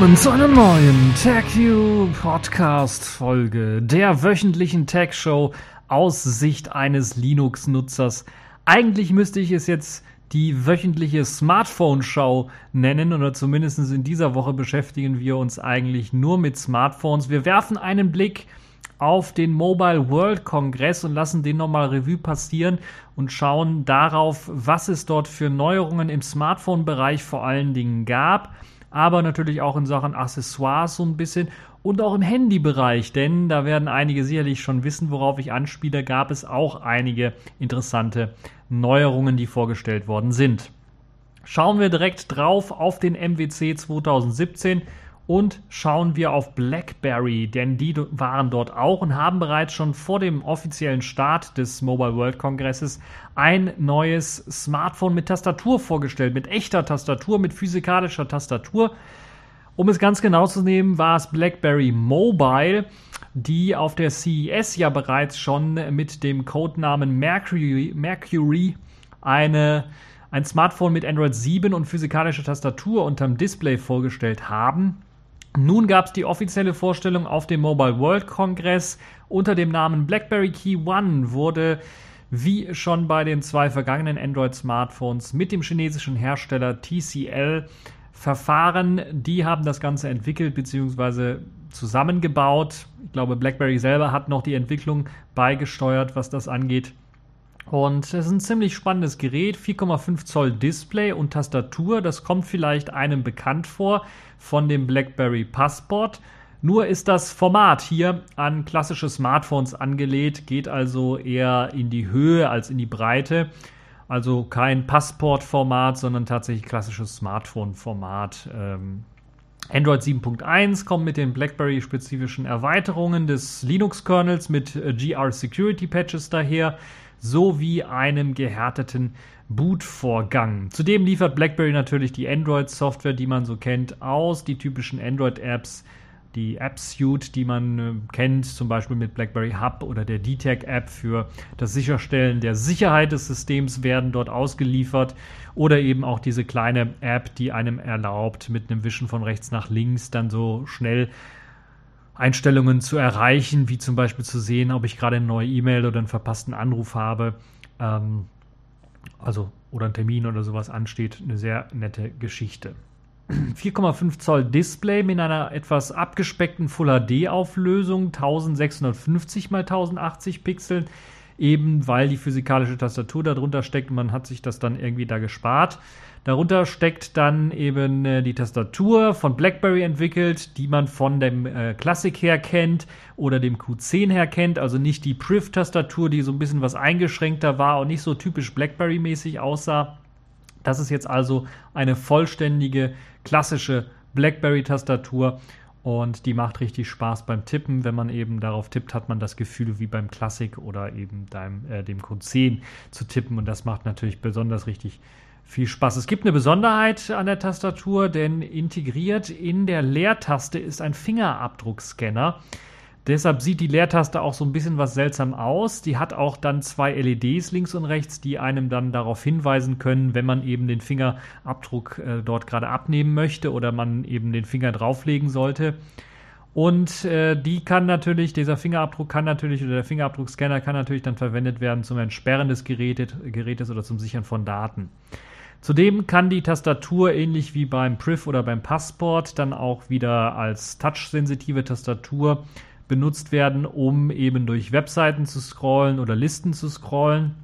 willkommen zu einer neuen TechView Podcast Folge der wöchentlichen Tech Show aus Sicht eines Linux-Nutzers. Eigentlich müsste ich es jetzt die wöchentliche Smartphone-Show nennen oder zumindest in dieser Woche beschäftigen wir uns eigentlich nur mit Smartphones. Wir werfen einen Blick auf den Mobile World Kongress und lassen den nochmal Revue passieren und schauen darauf, was es dort für Neuerungen im Smartphone-Bereich vor allen Dingen gab, aber natürlich auch in Sachen Accessoires so ein bisschen und auch im Handybereich, denn da werden einige sicherlich schon wissen, worauf ich anspiele, gab es auch einige interessante Neuerungen, die vorgestellt worden sind. Schauen wir direkt drauf auf den MWC 2017 und schauen wir auf BlackBerry, denn die waren dort auch und haben bereits schon vor dem offiziellen Start des Mobile World Kongresses ein neues Smartphone mit Tastatur vorgestellt, mit echter Tastatur, mit physikalischer Tastatur. Um es ganz genau zu nehmen, war es BlackBerry Mobile, die auf der CES ja bereits schon mit dem Codenamen Mercury, Mercury eine, ein Smartphone mit Android 7 und physikalischer Tastatur unterm Display vorgestellt haben. Nun gab es die offizielle Vorstellung auf dem Mobile World Congress unter dem Namen BlackBerry Key One wurde wie schon bei den zwei vergangenen Android-Smartphones mit dem chinesischen Hersteller TCL Verfahren, die haben das Ganze entwickelt bzw. zusammengebaut. Ich glaube, BlackBerry selber hat noch die Entwicklung beigesteuert, was das angeht. Und es ist ein ziemlich spannendes Gerät, 4,5 Zoll Display und Tastatur. Das kommt vielleicht einem bekannt vor von dem BlackBerry Passport. Nur ist das Format hier an klassische Smartphones angelegt, geht also eher in die Höhe als in die Breite. Also kein Passport-Format, sondern tatsächlich klassisches Smartphone-Format. Ähm, Android 7.1 kommt mit den BlackBerry-spezifischen Erweiterungen des Linux-Kernels mit äh, GR Security Patches daher, sowie einem gehärteten Bootvorgang. Zudem liefert BlackBerry natürlich die Android-Software, die man so kennt, aus, die typischen Android-Apps die App-Suite, die man äh, kennt, zum Beispiel mit BlackBerry Hub oder der DTAG-App für das Sicherstellen der Sicherheit des Systems werden dort ausgeliefert. Oder eben auch diese kleine App, die einem erlaubt, mit einem Wischen von rechts nach links dann so schnell Einstellungen zu erreichen, wie zum Beispiel zu sehen, ob ich gerade eine neue E-Mail oder einen verpassten Anruf habe. Ähm, also oder ein Termin oder sowas ansteht. Eine sehr nette Geschichte. 4,5 Zoll Display mit einer etwas abgespeckten Full HD Auflösung, 1650 x 1080 Pixeln, eben weil die physikalische Tastatur darunter steckt man hat sich das dann irgendwie da gespart. Darunter steckt dann eben äh, die Tastatur von BlackBerry entwickelt, die man von dem äh, Classic her kennt oder dem Q10 her kennt, also nicht die Priv-Tastatur, die so ein bisschen was eingeschränkter war und nicht so typisch BlackBerry-mäßig aussah. Das ist jetzt also eine vollständige klassische BlackBerry-Tastatur und die macht richtig Spaß beim Tippen. Wenn man eben darauf tippt, hat man das Gefühl, wie beim Classic oder eben deinem, äh, dem Code 10 zu tippen und das macht natürlich besonders richtig viel Spaß. Es gibt eine Besonderheit an der Tastatur, denn integriert in der Leertaste ist ein Fingerabdruckscanner. Deshalb sieht die Leertaste auch so ein bisschen was seltsam aus. Die hat auch dann zwei LEDs links und rechts, die einem dann darauf hinweisen können, wenn man eben den Fingerabdruck äh, dort gerade abnehmen möchte oder man eben den Finger drauflegen sollte. Und äh, die kann natürlich, dieser Fingerabdruck kann natürlich, oder der Fingerabdruckscanner kann natürlich dann verwendet werden zum Entsperren des Gerätes, Gerätes oder zum Sichern von Daten. Zudem kann die Tastatur ähnlich wie beim Priv oder beim Passport dann auch wieder als touch-sensitive Tastatur benutzt werden, um eben durch Webseiten zu scrollen oder Listen zu scrollen.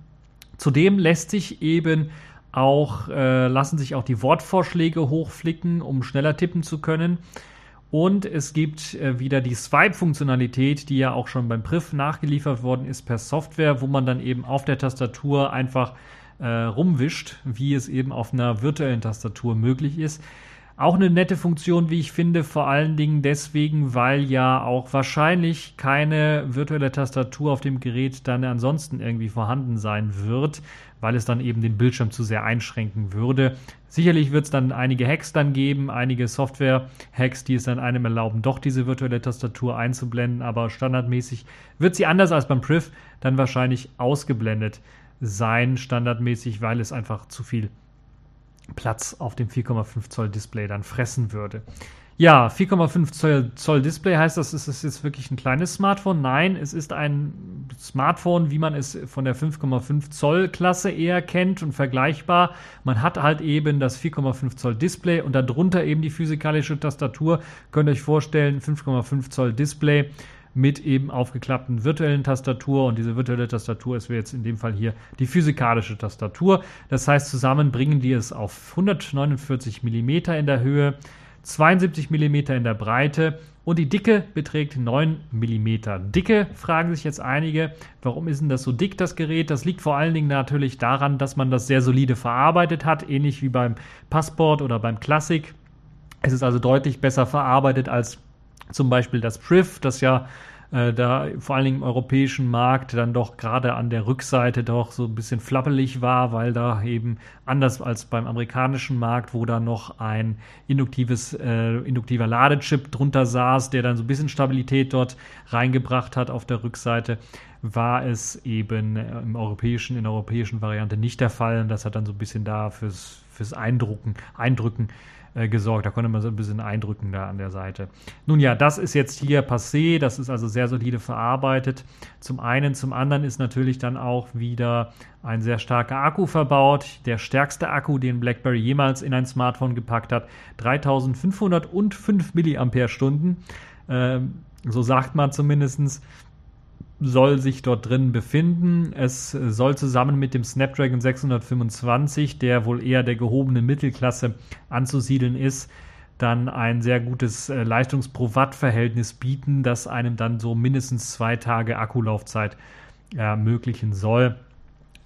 Zudem lässt sich eben auch, äh, lassen sich auch die Wortvorschläge hochflicken, um schneller tippen zu können. Und es gibt äh, wieder die Swipe-Funktionalität, die ja auch schon beim Priv nachgeliefert worden ist per Software, wo man dann eben auf der Tastatur einfach äh, rumwischt, wie es eben auf einer virtuellen Tastatur möglich ist. Auch eine nette Funktion, wie ich finde, vor allen Dingen deswegen, weil ja auch wahrscheinlich keine virtuelle Tastatur auf dem Gerät dann ansonsten irgendwie vorhanden sein wird, weil es dann eben den Bildschirm zu sehr einschränken würde. Sicherlich wird es dann einige Hacks dann geben, einige Software-Hacks, die es dann einem erlauben, doch diese virtuelle Tastatur einzublenden, aber standardmäßig wird sie anders als beim Priv dann wahrscheinlich ausgeblendet sein, standardmäßig, weil es einfach zu viel Platz auf dem 4,5 Zoll Display dann fressen würde. Ja, 4,5 Zoll, Zoll, Display heißt das, ist es jetzt wirklich ein kleines Smartphone? Nein, es ist ein Smartphone, wie man es von der 5,5 Zoll Klasse eher kennt und vergleichbar. Man hat halt eben das 4,5 Zoll Display und darunter eben die physikalische Tastatur. Könnt ihr euch vorstellen, 5,5 Zoll Display mit eben aufgeklappten virtuellen Tastatur und diese virtuelle Tastatur ist jetzt in dem Fall hier die physikalische Tastatur. Das heißt, zusammen bringen die es auf 149 mm in der Höhe 72 mm in der Breite und die Dicke beträgt 9 mm. Dicke fragen sich jetzt einige, warum ist denn das so dick, das Gerät? Das liegt vor allen Dingen natürlich daran, dass man das sehr solide verarbeitet hat, ähnlich wie beim Passport oder beim Classic. Es ist also deutlich besser verarbeitet als zum Beispiel das Priv, das ja äh, da vor allen Dingen im europäischen Markt dann doch gerade an der Rückseite doch so ein bisschen flappelig war, weil da eben anders als beim amerikanischen Markt, wo da noch ein induktives, äh, induktiver Ladechip drunter saß, der dann so ein bisschen Stabilität dort reingebracht hat auf der Rückseite, war es eben im europäischen, in der europäischen Variante nicht der Fall. Und das hat dann so ein bisschen da fürs, fürs Eindrucken, Eindrücken äh, gesorgt. Da konnte man so ein bisschen eindrücken da an der Seite. Nun ja, das ist jetzt hier passé. Das ist also sehr solide verarbeitet. Zum einen, zum anderen ist natürlich dann auch wieder ein sehr starker Akku verbaut. Der stärkste Akku, den BlackBerry jemals in ein Smartphone gepackt hat. 3505 mAh. Ähm, so sagt man zumindestens soll sich dort drin befinden. Es soll zusammen mit dem Snapdragon 625, der wohl eher der gehobenen Mittelklasse anzusiedeln ist, dann ein sehr gutes äh, Leistungs pro Watt-Verhältnis bieten, das einem dann so mindestens zwei Tage Akkulaufzeit ermöglichen soll.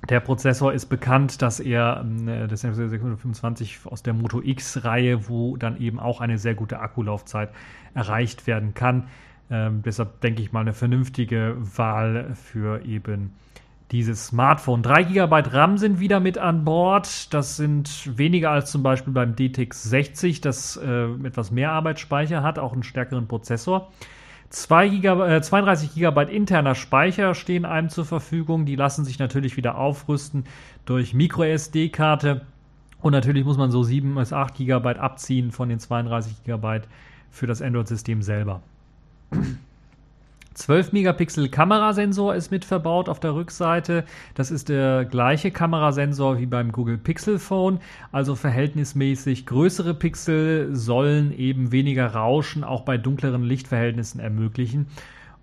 Der Prozessor ist bekannt, dass er äh, das 625 aus der Moto X-Reihe, wo dann eben auch eine sehr gute Akkulaufzeit erreicht werden kann. Ähm, deshalb denke ich mal eine vernünftige Wahl für eben dieses Smartphone. 3 GB RAM sind wieder mit an Bord. Das sind weniger als zum Beispiel beim DTX 60, das äh, etwas mehr Arbeitsspeicher hat, auch einen stärkeren Prozessor. 2 GB, äh, 32 GB interner Speicher stehen einem zur Verfügung. Die lassen sich natürlich wieder aufrüsten durch MicroSD-Karte. Und natürlich muss man so 7 bis 8 GB abziehen von den 32 GB für das Android-System selber. 12 Megapixel Kamerasensor ist mit verbaut auf der Rückseite. Das ist der gleiche Kamerasensor wie beim Google Pixel Phone, also verhältnismäßig größere Pixel sollen eben weniger Rauschen auch bei dunkleren Lichtverhältnissen ermöglichen.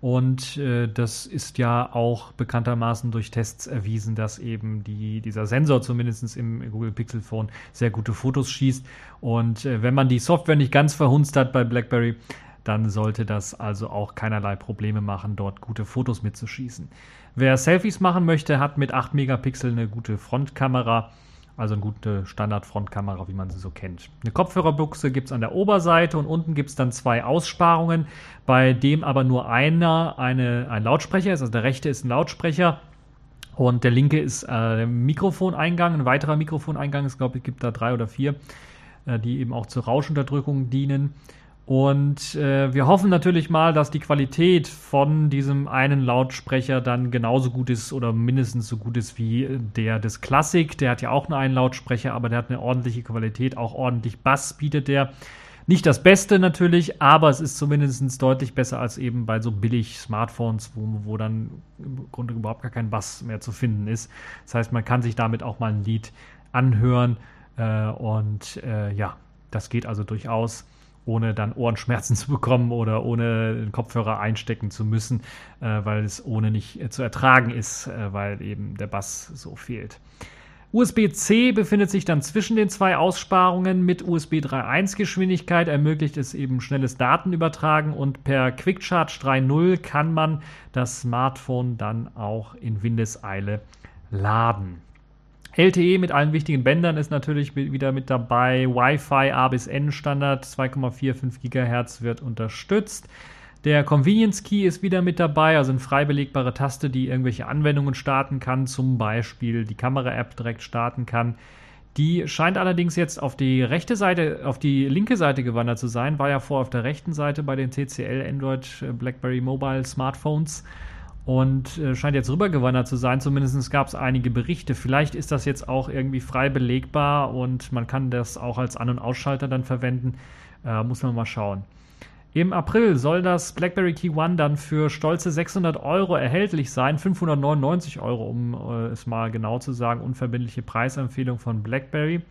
Und äh, das ist ja auch bekanntermaßen durch Tests erwiesen, dass eben die, dieser Sensor zumindest im Google Pixel Phone sehr gute Fotos schießt. Und äh, wenn man die Software nicht ganz verhunzt hat bei BlackBerry, dann sollte das also auch keinerlei Probleme machen, dort gute Fotos mitzuschießen. Wer Selfies machen möchte, hat mit 8 Megapixel eine gute Frontkamera, also eine gute Standard-Frontkamera, wie man sie so kennt. Eine Kopfhörerbuchse gibt es an der Oberseite und unten gibt es dann zwei Aussparungen, bei dem aber nur einer eine, ein Lautsprecher ist. Also der rechte ist ein Lautsprecher und der linke ist äh, Mikrofoneingang. Ein weiterer Mikrofoneingang, es glaube ich, gibt da drei oder vier, äh, die eben auch zur Rauschunterdrückung dienen. Und äh, wir hoffen natürlich mal, dass die Qualität von diesem einen Lautsprecher dann genauso gut ist oder mindestens so gut ist wie der des Classic. Der hat ja auch nur einen Lautsprecher, aber der hat eine ordentliche Qualität, auch ordentlich Bass bietet der. Nicht das Beste natürlich, aber es ist zumindest deutlich besser als eben bei so billig Smartphones, wo, wo dann im Grunde überhaupt gar kein Bass mehr zu finden ist. Das heißt, man kann sich damit auch mal ein Lied anhören äh, und äh, ja, das geht also durchaus ohne dann Ohrenschmerzen zu bekommen oder ohne den Kopfhörer einstecken zu müssen, äh, weil es ohne nicht äh, zu ertragen ist, äh, weil eben der Bass so fehlt. USB-C befindet sich dann zwischen den zwei Aussparungen mit USB 3.1 Geschwindigkeit, ermöglicht es eben schnelles Datenübertragen und per Quick Charge 3.0 kann man das Smartphone dann auch in Windeseile laden. LTE mit allen wichtigen Bändern ist natürlich wieder mit dabei. Wi-Fi A bis N Standard 2,45 GHz wird unterstützt. Der Convenience Key ist wieder mit dabei, also eine frei belegbare Taste, die irgendwelche Anwendungen starten kann, zum Beispiel die Kamera-App direkt starten kann. Die scheint allerdings jetzt auf die rechte Seite, auf die linke Seite gewandert zu sein, war ja vor auf der rechten Seite bei den TCL Android äh, BlackBerry Mobile Smartphones und äh, scheint jetzt rübergewandert zu sein. Zumindest gab es einige Berichte. Vielleicht ist das jetzt auch irgendwie frei belegbar und man kann das auch als An- und Ausschalter dann verwenden. Äh, muss man mal schauen. Im April soll das BlackBerry Key One dann für stolze 600 Euro erhältlich sein. 599 Euro, um äh, es mal genau zu sagen. Unverbindliche Preisempfehlung von BlackBerry.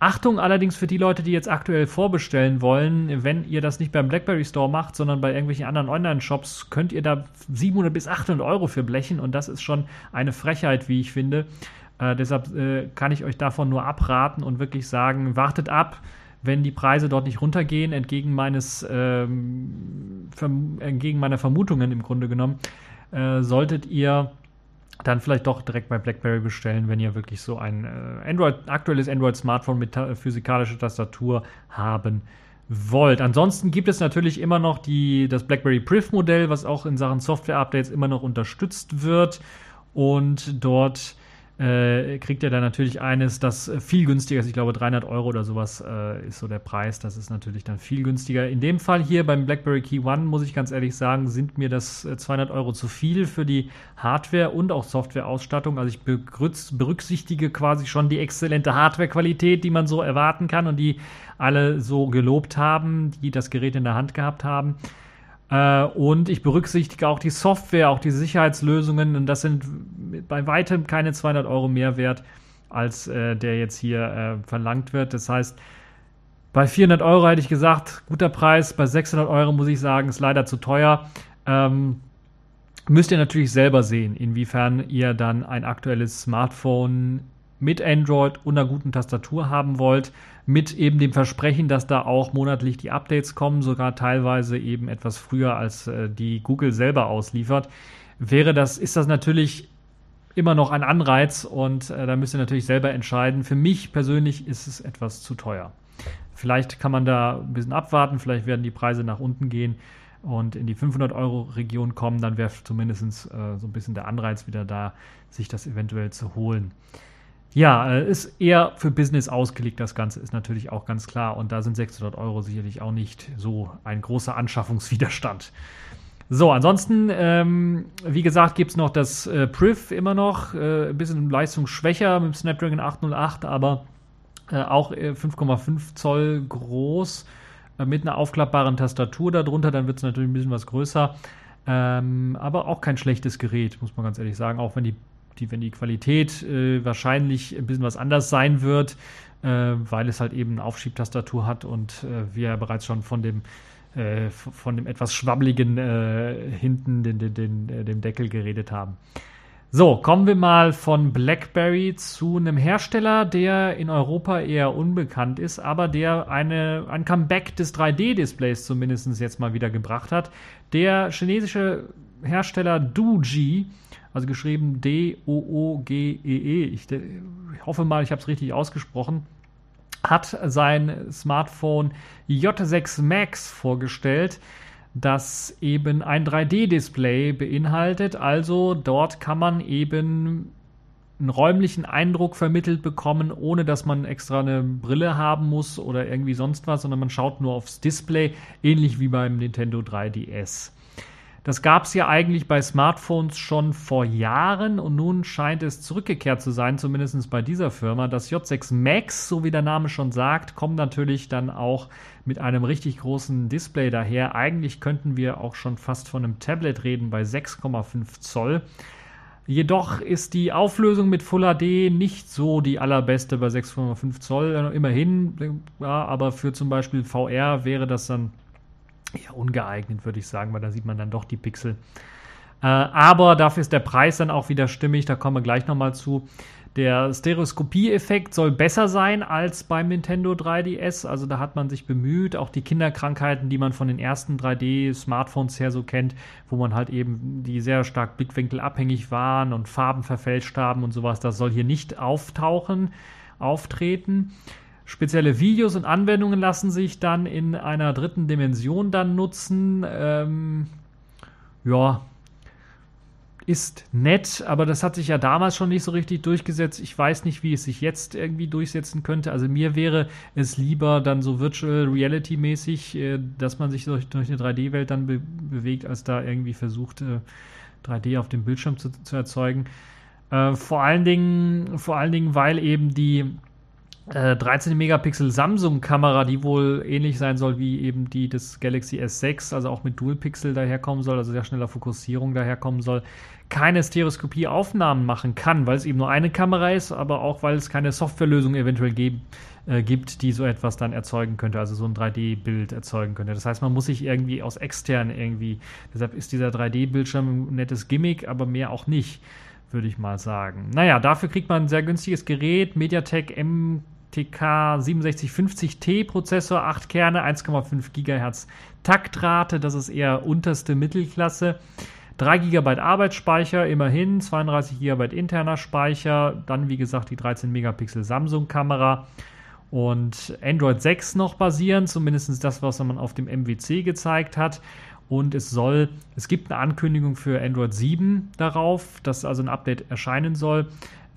Achtung allerdings für die Leute, die jetzt aktuell vorbestellen wollen, wenn ihr das nicht beim BlackBerry Store macht, sondern bei irgendwelchen anderen Online-Shops, könnt ihr da 700 bis 800 Euro für blechen und das ist schon eine Frechheit, wie ich finde. Äh, deshalb äh, kann ich euch davon nur abraten und wirklich sagen, wartet ab, wenn die Preise dort nicht runtergehen, entgegen meines, ähm, entgegen meiner Vermutungen im Grunde genommen, äh, solltet ihr dann vielleicht doch direkt bei BlackBerry bestellen, wenn ihr wirklich so ein äh, Android, aktuelles Android-Smartphone mit ta physikalischer Tastatur haben wollt. Ansonsten gibt es natürlich immer noch die, das BlackBerry Priv-Modell, was auch in Sachen Software-Updates immer noch unterstützt wird und dort äh, kriegt ihr dann natürlich eines, das viel günstiger ist. Ich glaube, 300 Euro oder sowas äh, ist so der Preis. Das ist natürlich dann viel günstiger. In dem Fall hier beim BlackBerry Key One, muss ich ganz ehrlich sagen, sind mir das 200 äh, Euro zu viel für die Hardware und auch Softwareausstattung. Also ich berücksichtige quasi schon die exzellente Hardwarequalität, die man so erwarten kann und die alle so gelobt haben, die das Gerät in der Hand gehabt haben. Äh, und ich berücksichtige auch die Software, auch die Sicherheitslösungen. Und das sind bei weitem keine 200 Euro mehr wert, als äh, der jetzt hier äh, verlangt wird. Das heißt, bei 400 Euro hätte ich gesagt, guter Preis. Bei 600 Euro muss ich sagen, ist leider zu teuer. Ähm, müsst ihr natürlich selber sehen, inwiefern ihr dann ein aktuelles Smartphone mit Android und einer guten Tastatur haben wollt, mit eben dem Versprechen, dass da auch monatlich die Updates kommen, sogar teilweise eben etwas früher als äh, die Google selber ausliefert, wäre das, ist das natürlich immer noch ein Anreiz und äh, da müsst ihr natürlich selber entscheiden. Für mich persönlich ist es etwas zu teuer. Vielleicht kann man da ein bisschen abwarten, vielleicht werden die Preise nach unten gehen und in die 500 Euro Region kommen, dann wäre zumindest äh, so ein bisschen der Anreiz wieder da, sich das eventuell zu holen. Ja, äh, ist eher für Business ausgelegt, das Ganze ist natürlich auch ganz klar. Und da sind 600 Euro sicherlich auch nicht so ein großer Anschaffungswiderstand. So, ansonsten, ähm, wie gesagt, gibt es noch das äh, Priv immer noch, äh, ein bisschen leistungsschwächer mit dem Snapdragon 808, aber äh, auch 5,5 äh, Zoll groß äh, mit einer aufklappbaren Tastatur darunter. Dann wird es natürlich ein bisschen was größer. Ähm, aber auch kein schlechtes Gerät, muss man ganz ehrlich sagen, auch wenn die die, wenn die Qualität äh, wahrscheinlich ein bisschen was anders sein wird, äh, weil es halt eben eine Aufschiebtastatur hat und äh, wir ja bereits schon von dem äh, von dem etwas schwabbligen äh, hinten den, den, den, äh, dem Deckel geredet haben. So, kommen wir mal von BlackBerry zu einem Hersteller, der in Europa eher unbekannt ist, aber der eine, ein Comeback des 3D-Displays zumindest jetzt mal wieder gebracht hat. Der chinesische Hersteller Doogee also geschrieben D-O-O-G-E-E. -E. Ich, ich hoffe mal, ich habe es richtig ausgesprochen. Hat sein Smartphone J6 Max vorgestellt, das eben ein 3D-Display beinhaltet. Also dort kann man eben einen räumlichen Eindruck vermittelt bekommen, ohne dass man extra eine Brille haben muss oder irgendwie sonst was, sondern man schaut nur aufs Display, ähnlich wie beim Nintendo 3DS. Das gab es ja eigentlich bei Smartphones schon vor Jahren und nun scheint es zurückgekehrt zu sein, zumindest bei dieser Firma. Das J6 Max, so wie der Name schon sagt, kommt natürlich dann auch mit einem richtig großen Display daher. Eigentlich könnten wir auch schon fast von einem Tablet reden bei 6,5 Zoll. Jedoch ist die Auflösung mit Full HD nicht so die allerbeste bei 6,5 Zoll. Immerhin, ja, aber für zum Beispiel VR wäre das dann eher ungeeignet, würde ich sagen, weil da sieht man dann doch die Pixel. Äh, aber dafür ist der Preis dann auch wieder stimmig, da kommen wir gleich nochmal zu. Der Stereoskopie-Effekt soll besser sein als beim Nintendo 3DS. Also da hat man sich bemüht, auch die Kinderkrankheiten, die man von den ersten 3D-Smartphones her so kennt, wo man halt eben die sehr stark blickwinkelabhängig waren und Farben verfälscht haben und sowas, das soll hier nicht auftauchen, auftreten. Spezielle Videos und Anwendungen lassen sich dann in einer dritten Dimension dann nutzen. Ähm, ja, ist nett, aber das hat sich ja damals schon nicht so richtig durchgesetzt. Ich weiß nicht, wie es sich jetzt irgendwie durchsetzen könnte. Also mir wäre es lieber dann so Virtual Reality mäßig, äh, dass man sich durch, durch eine 3D-Welt dann be bewegt, als da irgendwie versucht, äh, 3D auf dem Bildschirm zu, zu erzeugen. Äh, vor allen Dingen, vor allen Dingen, weil eben die äh, 13 Megapixel Samsung-Kamera, die wohl ähnlich sein soll wie eben die des Galaxy S6, also auch mit Dual-Pixel daherkommen soll, also sehr schneller Fokussierung daherkommen soll, keine Stereoskopie-Aufnahmen machen kann, weil es eben nur eine Kamera ist, aber auch weil es keine Softwarelösung eventuell geben, äh, gibt, die so etwas dann erzeugen könnte, also so ein 3D-Bild erzeugen könnte. Das heißt, man muss sich irgendwie aus extern irgendwie, deshalb ist dieser 3D-Bildschirm ein nettes Gimmick, aber mehr auch nicht, würde ich mal sagen. Naja, dafür kriegt man ein sehr günstiges Gerät, MediaTek MTK 6750T Prozessor, 8 Kerne, 1,5 GHz Taktrate, das ist eher unterste Mittelklasse. 3 GB Arbeitsspeicher, immerhin, 32 GB interner Speicher, dann wie gesagt die 13 Megapixel Samsung-Kamera und Android 6 noch basieren, zumindest das, was man auf dem MWC gezeigt hat. Und es soll, es gibt eine Ankündigung für Android 7 darauf, dass also ein Update erscheinen soll.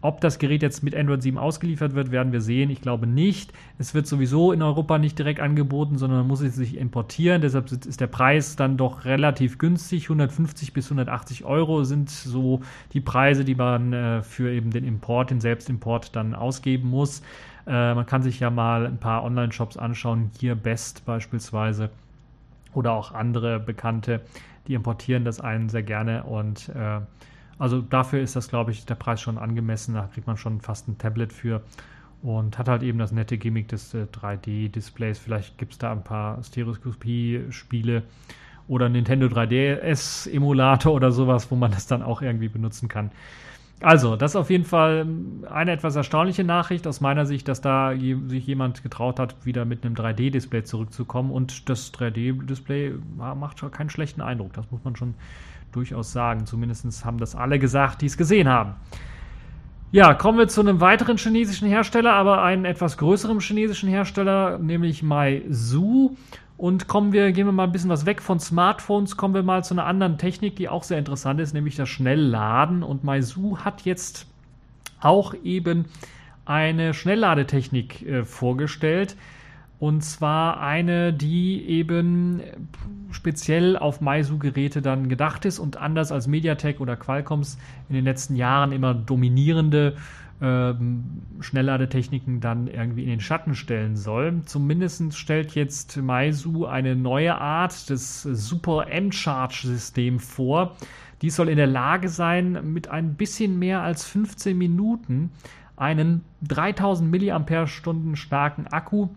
Ob das Gerät jetzt mit Android 7 ausgeliefert wird, werden wir sehen. Ich glaube nicht. Es wird sowieso in Europa nicht direkt angeboten, sondern man muss es sich importieren. Deshalb ist der Preis dann doch relativ günstig. 150 bis 180 Euro sind so die Preise, die man äh, für eben den Import, den Selbstimport dann ausgeben muss. Äh, man kann sich ja mal ein paar Online-Shops anschauen. Hier Best beispielsweise oder auch andere Bekannte, die importieren das einen sehr gerne und äh, also dafür ist das, glaube ich, der Preis schon angemessen. Da kriegt man schon fast ein Tablet für und hat halt eben das nette Gimmick des äh, 3D-Displays. Vielleicht gibt es da ein paar Stereoskopie-Spiele oder Nintendo 3DS-Emulator oder sowas, wo man das dann auch irgendwie benutzen kann. Also, das ist auf jeden Fall eine etwas erstaunliche Nachricht aus meiner Sicht, dass da sich jemand getraut hat, wieder mit einem 3D-Display zurückzukommen. Und das 3D-Display macht schon keinen schlechten Eindruck. Das muss man schon durchaus sagen. Zumindest haben das alle gesagt, die es gesehen haben. Ja, kommen wir zu einem weiteren chinesischen Hersteller, aber einen etwas größeren chinesischen Hersteller, nämlich Meizu. Und kommen wir, gehen wir mal ein bisschen was weg von Smartphones, kommen wir mal zu einer anderen Technik, die auch sehr interessant ist, nämlich das Schnellladen. Und Meizu hat jetzt auch eben eine Schnellladetechnik äh, vorgestellt. Und zwar eine, die eben speziell auf Meizu-Geräte dann gedacht ist und anders als MediaTek oder Qualcomms in den letzten Jahren immer dominierende ähm, Schnellladetechniken dann irgendwie in den Schatten stellen soll. Zumindest stellt jetzt Meizu eine neue Art des Super M-Charge-System vor. Dies soll in der Lage sein, mit ein bisschen mehr als 15 Minuten einen 3000 mAh starken Akku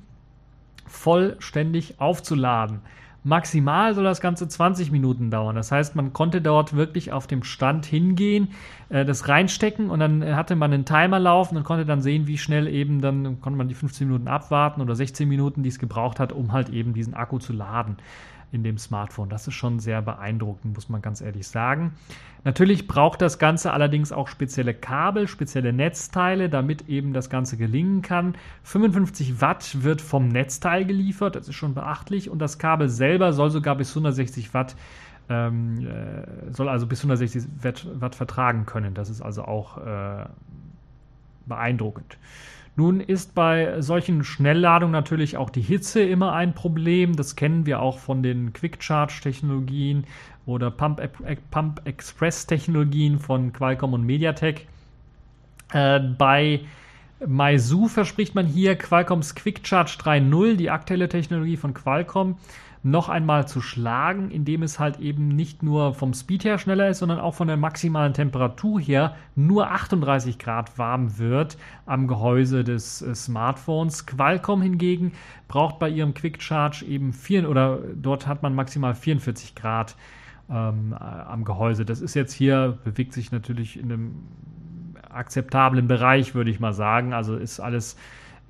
vollständig aufzuladen. Maximal soll das Ganze 20 Minuten dauern. Das heißt, man konnte dort wirklich auf dem Stand hingehen, äh, das reinstecken und dann hatte man einen Timer laufen und konnte dann sehen, wie schnell eben dann konnte man die 15 Minuten abwarten oder 16 Minuten, die es gebraucht hat, um halt eben diesen Akku zu laden in dem Smartphone. Das ist schon sehr beeindruckend, muss man ganz ehrlich sagen. Natürlich braucht das Ganze allerdings auch spezielle Kabel, spezielle Netzteile, damit eben das Ganze gelingen kann. 55 Watt wird vom Netzteil geliefert, das ist schon beachtlich. Und das Kabel selber soll sogar bis 160 Watt ähm, äh, soll also bis 160 Watt, Watt, vertragen können. Das ist also auch äh, beeindruckend. Nun ist bei solchen Schnellladungen natürlich auch die Hitze immer ein Problem. Das kennen wir auch von den Quick Charge Technologien oder Pump, Pump Express Technologien von Qualcomm und MediaTek. Äh, bei Meizu verspricht man hier Qualcomms Quick Charge 3.0, die aktuelle Technologie von Qualcomm, noch einmal zu schlagen, indem es halt eben nicht nur vom Speed her schneller ist, sondern auch von der maximalen Temperatur her nur 38 Grad warm wird am Gehäuse des äh, Smartphones. Qualcomm hingegen braucht bei ihrem Quick Charge eben vier oder dort hat man maximal 44 Grad ähm, äh, am Gehäuse. Das ist jetzt hier, bewegt sich natürlich in einem akzeptablen Bereich, würde ich mal sagen. Also ist alles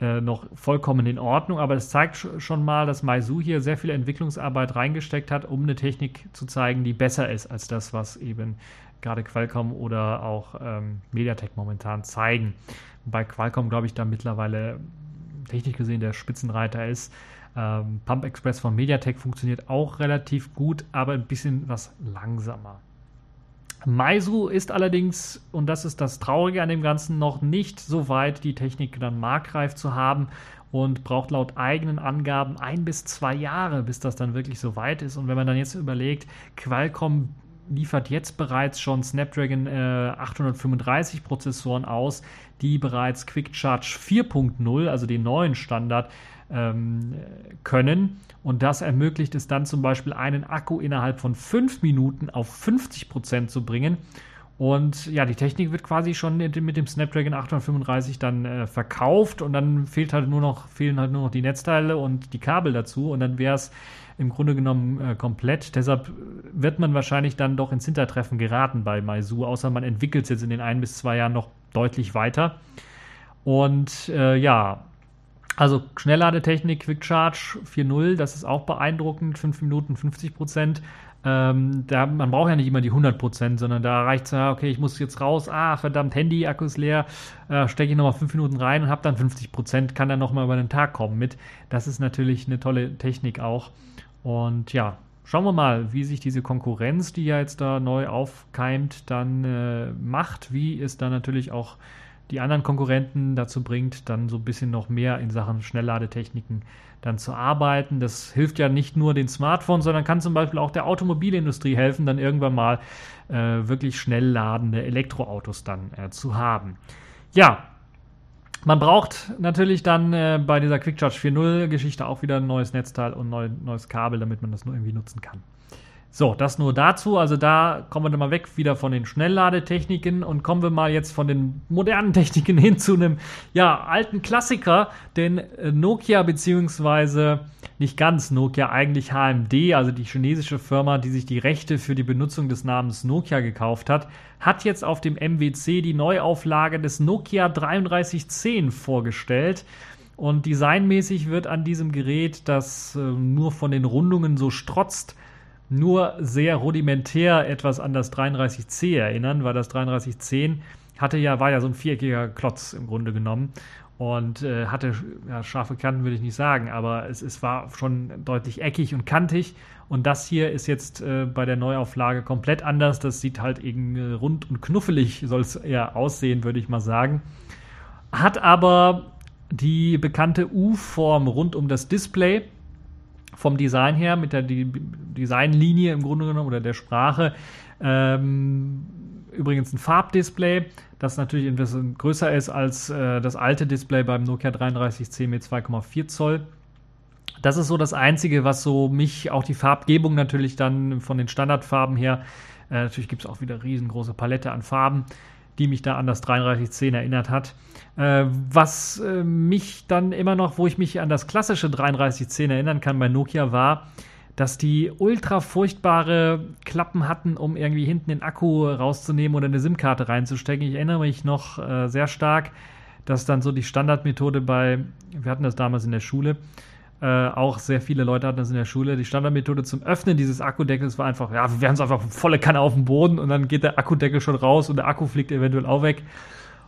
äh, noch vollkommen in Ordnung, aber es zeigt schon mal, dass Meizu hier sehr viel Entwicklungsarbeit reingesteckt hat, um eine Technik zu zeigen, die besser ist als das, was eben gerade Qualcomm oder auch ähm, MediaTek momentan zeigen. Bei Qualcomm, glaube ich, da mittlerweile technisch gesehen der Spitzenreiter ist. Ähm, Pump Express von MediaTek funktioniert auch relativ gut, aber ein bisschen was langsamer. Meizu ist allerdings, und das ist das Traurige an dem Ganzen, noch nicht so weit, die Technik dann marktreif zu haben und braucht laut eigenen Angaben ein bis zwei Jahre, bis das dann wirklich so weit ist. Und wenn man dann jetzt überlegt, Qualcomm liefert jetzt bereits schon Snapdragon äh, 835 Prozessoren aus, die bereits Quick Charge 4.0, also den neuen Standard, ähm, können. Und das ermöglicht es dann zum Beispiel, einen Akku innerhalb von 5 Minuten auf 50 Prozent zu bringen. Und ja, die Technik wird quasi schon mit dem Snapdragon 835 dann äh, verkauft und dann fehlt halt nur noch, fehlen halt nur noch die Netzteile und die Kabel dazu und dann wäre es im Grunde genommen äh, komplett. Deshalb wird man wahrscheinlich dann doch ins Hintertreffen geraten bei Meizu, außer man entwickelt es jetzt in den ein bis zwei Jahren noch deutlich weiter. Und äh, ja, also Schnellladetechnik, Quick Charge 4.0, das ist auch beeindruckend, 5 Minuten 50 Prozent. Ähm, da, man braucht ja nicht immer die 100 Prozent, sondern da reicht es ja, okay, ich muss jetzt raus, ah, verdammt, Handy, Akku ist leer, äh, stecke ich nochmal 5 Minuten rein und habe dann 50 Prozent, kann dann nochmal über den Tag kommen mit. Das ist natürlich eine tolle Technik auch. Und ja, schauen wir mal, wie sich diese Konkurrenz, die ja jetzt da neu aufkeimt, dann äh, macht, wie es dann natürlich auch die anderen Konkurrenten dazu bringt, dann so ein bisschen noch mehr in Sachen Schnellladetechniken dann zu arbeiten. Das hilft ja nicht nur den Smartphones, sondern kann zum Beispiel auch der Automobilindustrie helfen, dann irgendwann mal äh, wirklich schnell ladende Elektroautos dann äh, zu haben. Ja, man braucht natürlich dann äh, bei dieser Quick Charge 4.0 Geschichte auch wieder ein neues Netzteil und neu, neues Kabel, damit man das nur irgendwie nutzen kann. So, das nur dazu. Also da kommen wir dann mal weg wieder von den Schnellladetechniken und kommen wir mal jetzt von den modernen Techniken hin zu einem ja, alten Klassiker, den äh, Nokia beziehungsweise nicht ganz Nokia, eigentlich HMD, also die chinesische Firma, die sich die Rechte für die Benutzung des Namens Nokia gekauft hat, hat jetzt auf dem MWC die Neuauflage des Nokia 3310 vorgestellt. Und designmäßig wird an diesem Gerät, das äh, nur von den Rundungen so strotzt, nur sehr rudimentär etwas an das 33C erinnern, weil das 3310 hatte ja, war ja so ein viereckiger Klotz im Grunde genommen und äh, hatte ja, scharfe Kanten, würde ich nicht sagen, aber es, es war schon deutlich eckig und kantig. Und das hier ist jetzt äh, bei der Neuauflage komplett anders. Das sieht halt eben äh, rund und knuffelig, soll es eher aussehen, würde ich mal sagen. Hat aber die bekannte U-Form rund um das Display vom Design her, mit der Designlinie im Grunde genommen oder der Sprache. Ähm, übrigens ein Farbdisplay, das natürlich ein bisschen größer ist als äh, das alte Display beim Nokia 3310 mit 2,4 Zoll. Das ist so das Einzige, was so mich, auch die Farbgebung natürlich dann von den Standardfarben her, äh, natürlich gibt es auch wieder riesengroße Palette an Farben, die mich da an das 3310 erinnert hat. Äh, was äh, mich dann immer noch, wo ich mich an das klassische 3310 erinnern kann bei Nokia war, dass die ultra furchtbare Klappen hatten, um irgendwie hinten den Akku rauszunehmen oder eine SIM-Karte reinzustecken. Ich erinnere mich noch äh, sehr stark, dass dann so die Standardmethode bei, wir hatten das damals in der Schule, äh, auch sehr viele Leute hatten das in der Schule. Die Standardmethode zum Öffnen dieses Akkudeckels war einfach, ja, wir werden es einfach volle Kanne auf den Boden und dann geht der Akkudeckel schon raus und der Akku fliegt eventuell auch weg.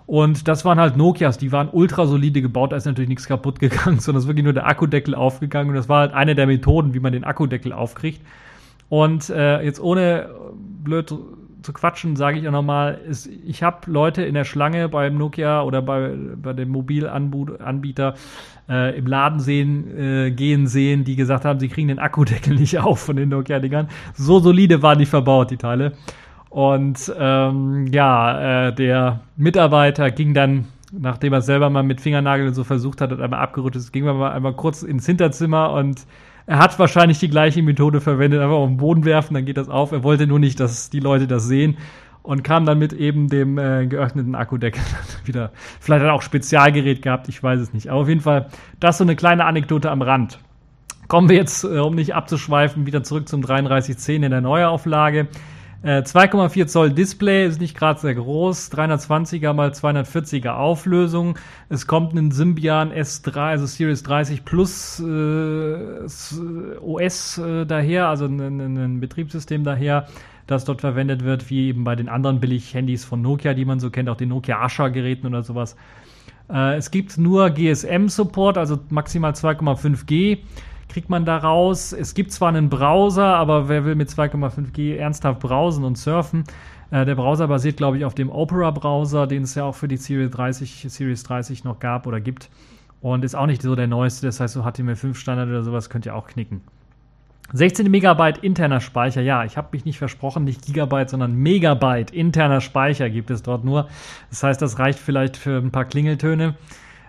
Und das waren halt Nokias, die waren ultra solide gebaut, da ist natürlich nichts kaputt gegangen, sondern es ist wirklich nur der Akkudeckel aufgegangen und das war halt eine der Methoden, wie man den Akkudeckel aufkriegt. Und äh, jetzt ohne blöd zu quatschen, sage ich auch nochmal, ich habe Leute in der Schlange beim Nokia oder bei, bei dem Mobilanbieter äh, im Laden sehen, äh, gehen sehen, die gesagt haben, sie kriegen den Akkudeckel nicht auf von den Nokia-Dingern. So solide waren die verbaut, die Teile. Und ähm, ja, äh, der Mitarbeiter ging dann, nachdem er selber mal mit Fingernageln so versucht hat und einmal abgerutscht ist, ging mal einmal kurz ins Hinterzimmer und er hat wahrscheinlich die gleiche Methode verwendet, einfach auf den Boden werfen, dann geht das auf. Er wollte nur nicht, dass die Leute das sehen und kam dann mit eben dem äh, geöffneten Akkudeckel wieder. Vielleicht hat er auch Spezialgerät gehabt, ich weiß es nicht. Aber auf jeden Fall, das ist so eine kleine Anekdote am Rand. Kommen wir jetzt, äh, um nicht abzuschweifen, wieder zurück zum 3310 in der Neuauflage. 2,4 äh, Zoll Display ist nicht gerade sehr groß, 320er mal 240er Auflösung. Es kommt ein Symbian S3, also Series 30 Plus äh, OS äh, daher, also ein, ein, Betriebssystem daher, das dort verwendet wird, wie eben bei den anderen Billig-Handys von Nokia, die man so kennt, auch den Nokia Asha-Geräten oder sowas. Äh, es gibt nur GSM-Support, also maximal 2,5G kriegt man da raus. Es gibt zwar einen Browser, aber wer will mit 2,5G ernsthaft browsen und surfen? Äh, der Browser basiert, glaube ich, auf dem Opera-Browser, den es ja auch für die Series 30, Series 30 noch gab oder gibt. Und ist auch nicht so der neueste, das heißt, so HTML5-Standard oder sowas könnt ihr auch knicken. 16 Megabyte interner Speicher, ja, ich habe mich nicht versprochen, nicht Gigabyte, sondern Megabyte interner Speicher gibt es dort nur. Das heißt, das reicht vielleicht für ein paar Klingeltöne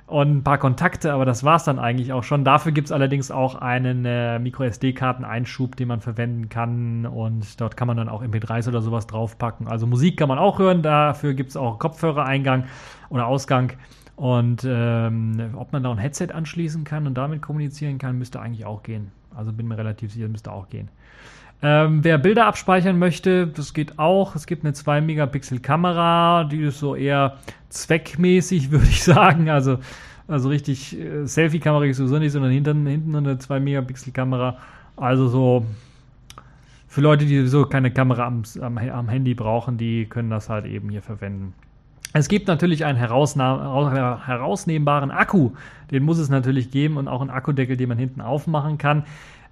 und ein paar Kontakte, aber das war es dann eigentlich auch schon. Dafür gibt es allerdings auch einen äh, Micro-SD-Karten-Einschub, den man verwenden kann und dort kann man dann auch MP3s oder sowas draufpacken. Also Musik kann man auch hören, dafür gibt es auch Kopfhörereingang oder Ausgang. Und ähm, ob man da ein Headset anschließen kann und damit kommunizieren kann, müsste eigentlich auch gehen. Also bin mir relativ sicher, müsste auch gehen. Ähm, wer Bilder abspeichern möchte, das geht auch. Es gibt eine 2 Megapixel Kamera, die ist so eher zweckmäßig, würde ich sagen. Also, also richtig äh, Selfie-Kamera ist sowieso nicht, sondern hinten, hinten eine 2 Megapixel Kamera. Also so für Leute, die sowieso keine Kamera am, am, am Handy brauchen, die können das halt eben hier verwenden. Es gibt natürlich einen herausnehmbaren Akku. Den muss es natürlich geben und auch einen Akkudeckel, den man hinten aufmachen kann.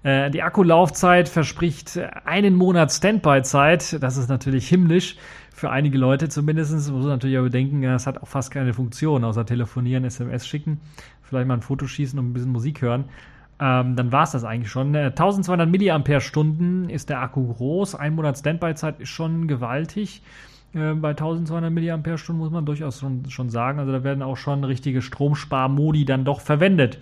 Äh, die Akkulaufzeit verspricht einen Monat Standby-Zeit. Das ist natürlich himmlisch für einige Leute zumindest. Muss man natürlich aber denken, das hat auch fast keine Funktion, außer telefonieren, SMS schicken, vielleicht mal ein Foto schießen und ein bisschen Musik hören. Ähm, dann war es das eigentlich schon. 1200 äh, mAh ist der Akku groß. Ein Monat Standby-Zeit ist schon gewaltig. Äh, bei 1200 mAh muss man durchaus schon, schon sagen. Also da werden auch schon richtige Stromsparmodi dann doch verwendet.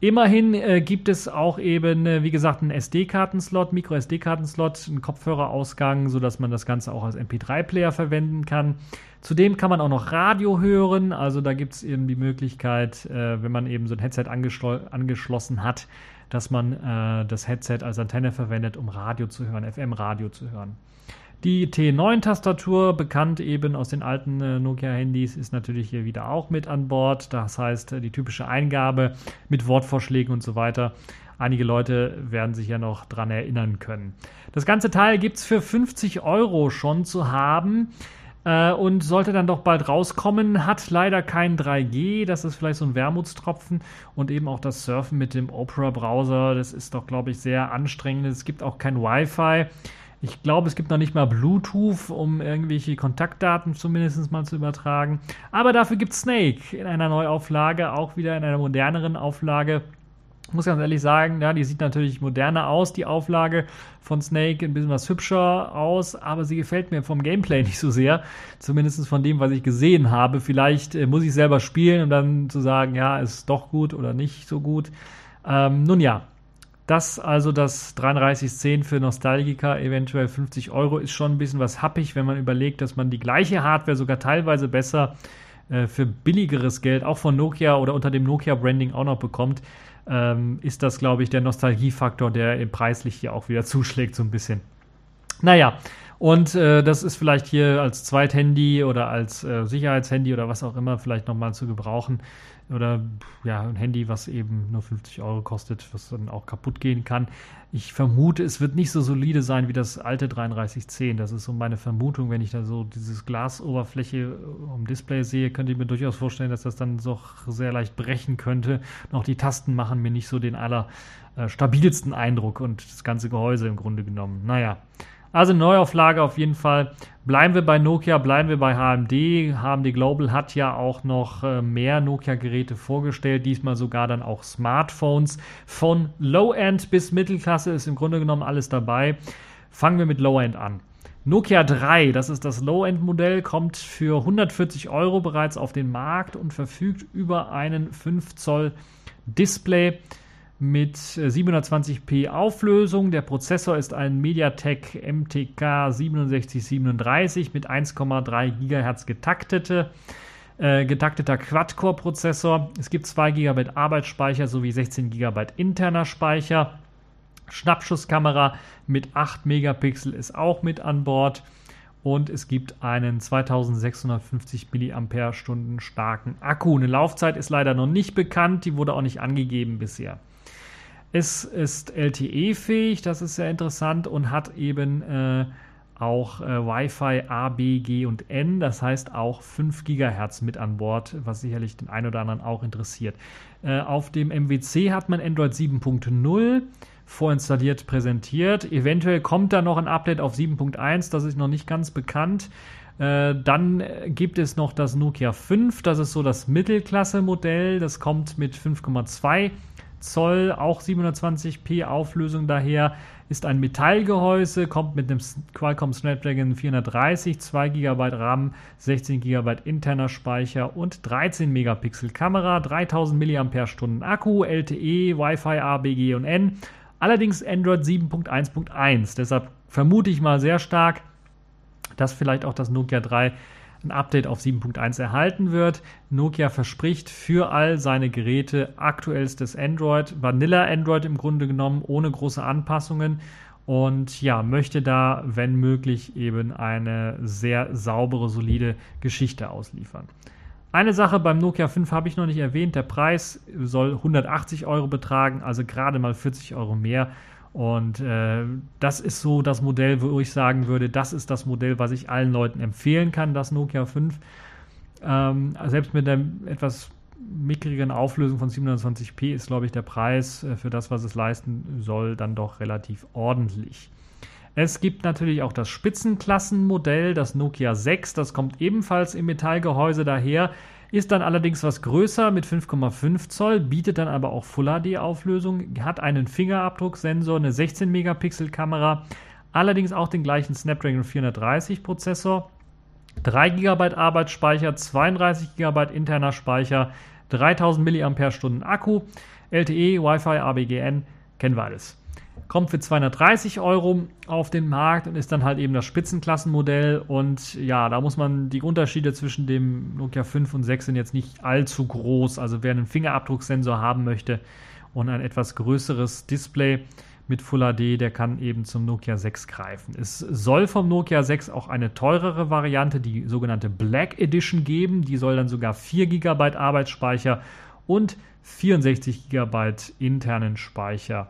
Immerhin äh, gibt es auch eben, äh, wie gesagt, einen SD-Kartenslot, Micro-SD-Kartenslot, einen Kopfhörerausgang, sodass man das Ganze auch als MP3-Player verwenden kann. Zudem kann man auch noch Radio hören. Also da gibt es eben die Möglichkeit, äh, wenn man eben so ein Headset angeschlossen hat, dass man äh, das Headset als Antenne verwendet, um Radio zu hören, FM-Radio zu hören. Die T9-Tastatur, bekannt eben aus den alten äh, Nokia-Handys, ist natürlich hier wieder auch mit an Bord. Das heißt, äh, die typische Eingabe mit Wortvorschlägen und so weiter. Einige Leute werden sich ja noch dran erinnern können. Das ganze Teil gibt es für 50 Euro schon zu haben äh, und sollte dann doch bald rauskommen. Hat leider kein 3G, das ist vielleicht so ein Wermutstropfen und eben auch das Surfen mit dem Opera-Browser, das ist doch, glaube ich, sehr anstrengend. Es gibt auch kein Wi-Fi. Ich glaube, es gibt noch nicht mal Bluetooth, um irgendwelche Kontaktdaten zumindest mal zu übertragen. Aber dafür gibt es Snake in einer Neuauflage, auch wieder in einer moderneren Auflage. Ich muss ganz ehrlich sagen, ja, die sieht natürlich moderner aus, die Auflage von Snake, ein bisschen was hübscher aus, aber sie gefällt mir vom Gameplay nicht so sehr. Zumindest von dem, was ich gesehen habe. Vielleicht äh, muss ich selber spielen, um dann zu sagen, ja, ist doch gut oder nicht so gut. Ähm, nun ja, das also das 3310 für Nostalgiker, eventuell 50 Euro, ist schon ein bisschen was happig, wenn man überlegt, dass man die gleiche Hardware sogar teilweise besser äh, für billigeres Geld, auch von Nokia oder unter dem Nokia-Branding auch noch bekommt. Ähm, ist das, glaube ich, der Nostalgiefaktor, der preislich hier auch wieder zuschlägt, so ein bisschen. Naja, und äh, das ist vielleicht hier als Zweithandy oder als äh, Sicherheitshandy oder was auch immer vielleicht nochmal zu gebrauchen. Oder ja, ein Handy, was eben nur 50 Euro kostet, was dann auch kaputt gehen kann. Ich vermute, es wird nicht so solide sein wie das alte 3310. Das ist so meine Vermutung, wenn ich da so dieses Glasoberfläche am Display sehe, könnte ich mir durchaus vorstellen, dass das dann doch sehr leicht brechen könnte. Auch die Tasten machen mir nicht so den allerstabilsten äh, Eindruck und das ganze Gehäuse im Grunde genommen. Naja. Also Neuauflage auf jeden Fall. Bleiben wir bei Nokia, bleiben wir bei HMD. HMD Global hat ja auch noch äh, mehr Nokia-Geräte vorgestellt, diesmal sogar dann auch Smartphones. Von Low-End bis Mittelklasse ist im Grunde genommen alles dabei. Fangen wir mit Low-End an. Nokia 3, das ist das Low-End-Modell, kommt für 140 Euro bereits auf den Markt und verfügt über einen 5 Zoll Display mit 720p Auflösung. Der Prozessor ist ein MediaTek MTK 6737 mit 1,3 GHz getaktete, äh, getakteter Quad-Core-Prozessor. Es gibt 2 GB Arbeitsspeicher sowie 16 GB interner Speicher. Schnappschusskamera mit 8 Megapixel ist auch mit an Bord. Und es gibt einen 2650 mAh starken Akku. Eine Laufzeit ist leider noch nicht bekannt, die wurde auch nicht angegeben bisher. Es ist LTE-fähig, das ist sehr interessant und hat eben äh, auch äh, Wi-Fi A, B, G und N, das heißt auch 5 GHz mit an Bord, was sicherlich den einen oder anderen auch interessiert. Äh, auf dem MWC hat man Android 7.0 vorinstalliert präsentiert. Eventuell kommt da noch ein Update auf 7.1, das ist noch nicht ganz bekannt. Äh, dann gibt es noch das Nokia 5, das ist so das Mittelklasse-Modell, das kommt mit 5,2 Zoll, auch 720p Auflösung daher, ist ein Metallgehäuse, kommt mit dem Qualcomm Snapdragon 430, 2 GB RAM, 16 GB interner Speicher und 13 Megapixel Kamera, 3000 mAh Akku, LTE, Wi-Fi A, BG und N. Allerdings Android 7.1.1. Deshalb vermute ich mal sehr stark, dass vielleicht auch das Nokia 3 ein Update auf 7.1 erhalten wird. Nokia verspricht für all seine Geräte aktuellstes Android, Vanilla Android im Grunde genommen, ohne große Anpassungen. Und ja, möchte da, wenn möglich, eben eine sehr saubere, solide Geschichte ausliefern. Eine Sache beim Nokia 5 habe ich noch nicht erwähnt. Der Preis soll 180 Euro betragen, also gerade mal 40 Euro mehr. Und äh, das ist so das Modell, wo ich sagen würde, das ist das Modell, was ich allen Leuten empfehlen kann, das Nokia 5. Ähm, selbst mit der etwas mickrigeren Auflösung von 720p ist, glaube ich, der Preis äh, für das, was es leisten soll, dann doch relativ ordentlich. Es gibt natürlich auch das Spitzenklassenmodell, das Nokia 6, das kommt ebenfalls im Metallgehäuse daher ist dann allerdings was größer mit 5,5 Zoll, bietet dann aber auch Full HD Auflösung, hat einen Fingerabdrucksensor, eine 16 Megapixel Kamera, allerdings auch den gleichen Snapdragon 430 Prozessor, 3 GB Arbeitsspeicher, 32 GB interner Speicher, 3000 mAh Akku, LTE, Wi-Fi, ABGN, kennen wir alles kommt für 230 Euro auf den Markt und ist dann halt eben das Spitzenklassenmodell. Und ja, da muss man die Unterschiede zwischen dem Nokia 5 und 6 sind jetzt nicht allzu groß. Also wer einen Fingerabdrucksensor haben möchte und ein etwas größeres Display mit Full HD, der kann eben zum Nokia 6 greifen. Es soll vom Nokia 6 auch eine teurere Variante, die sogenannte Black Edition geben. Die soll dann sogar 4 GB Arbeitsspeicher und 64 GB internen Speicher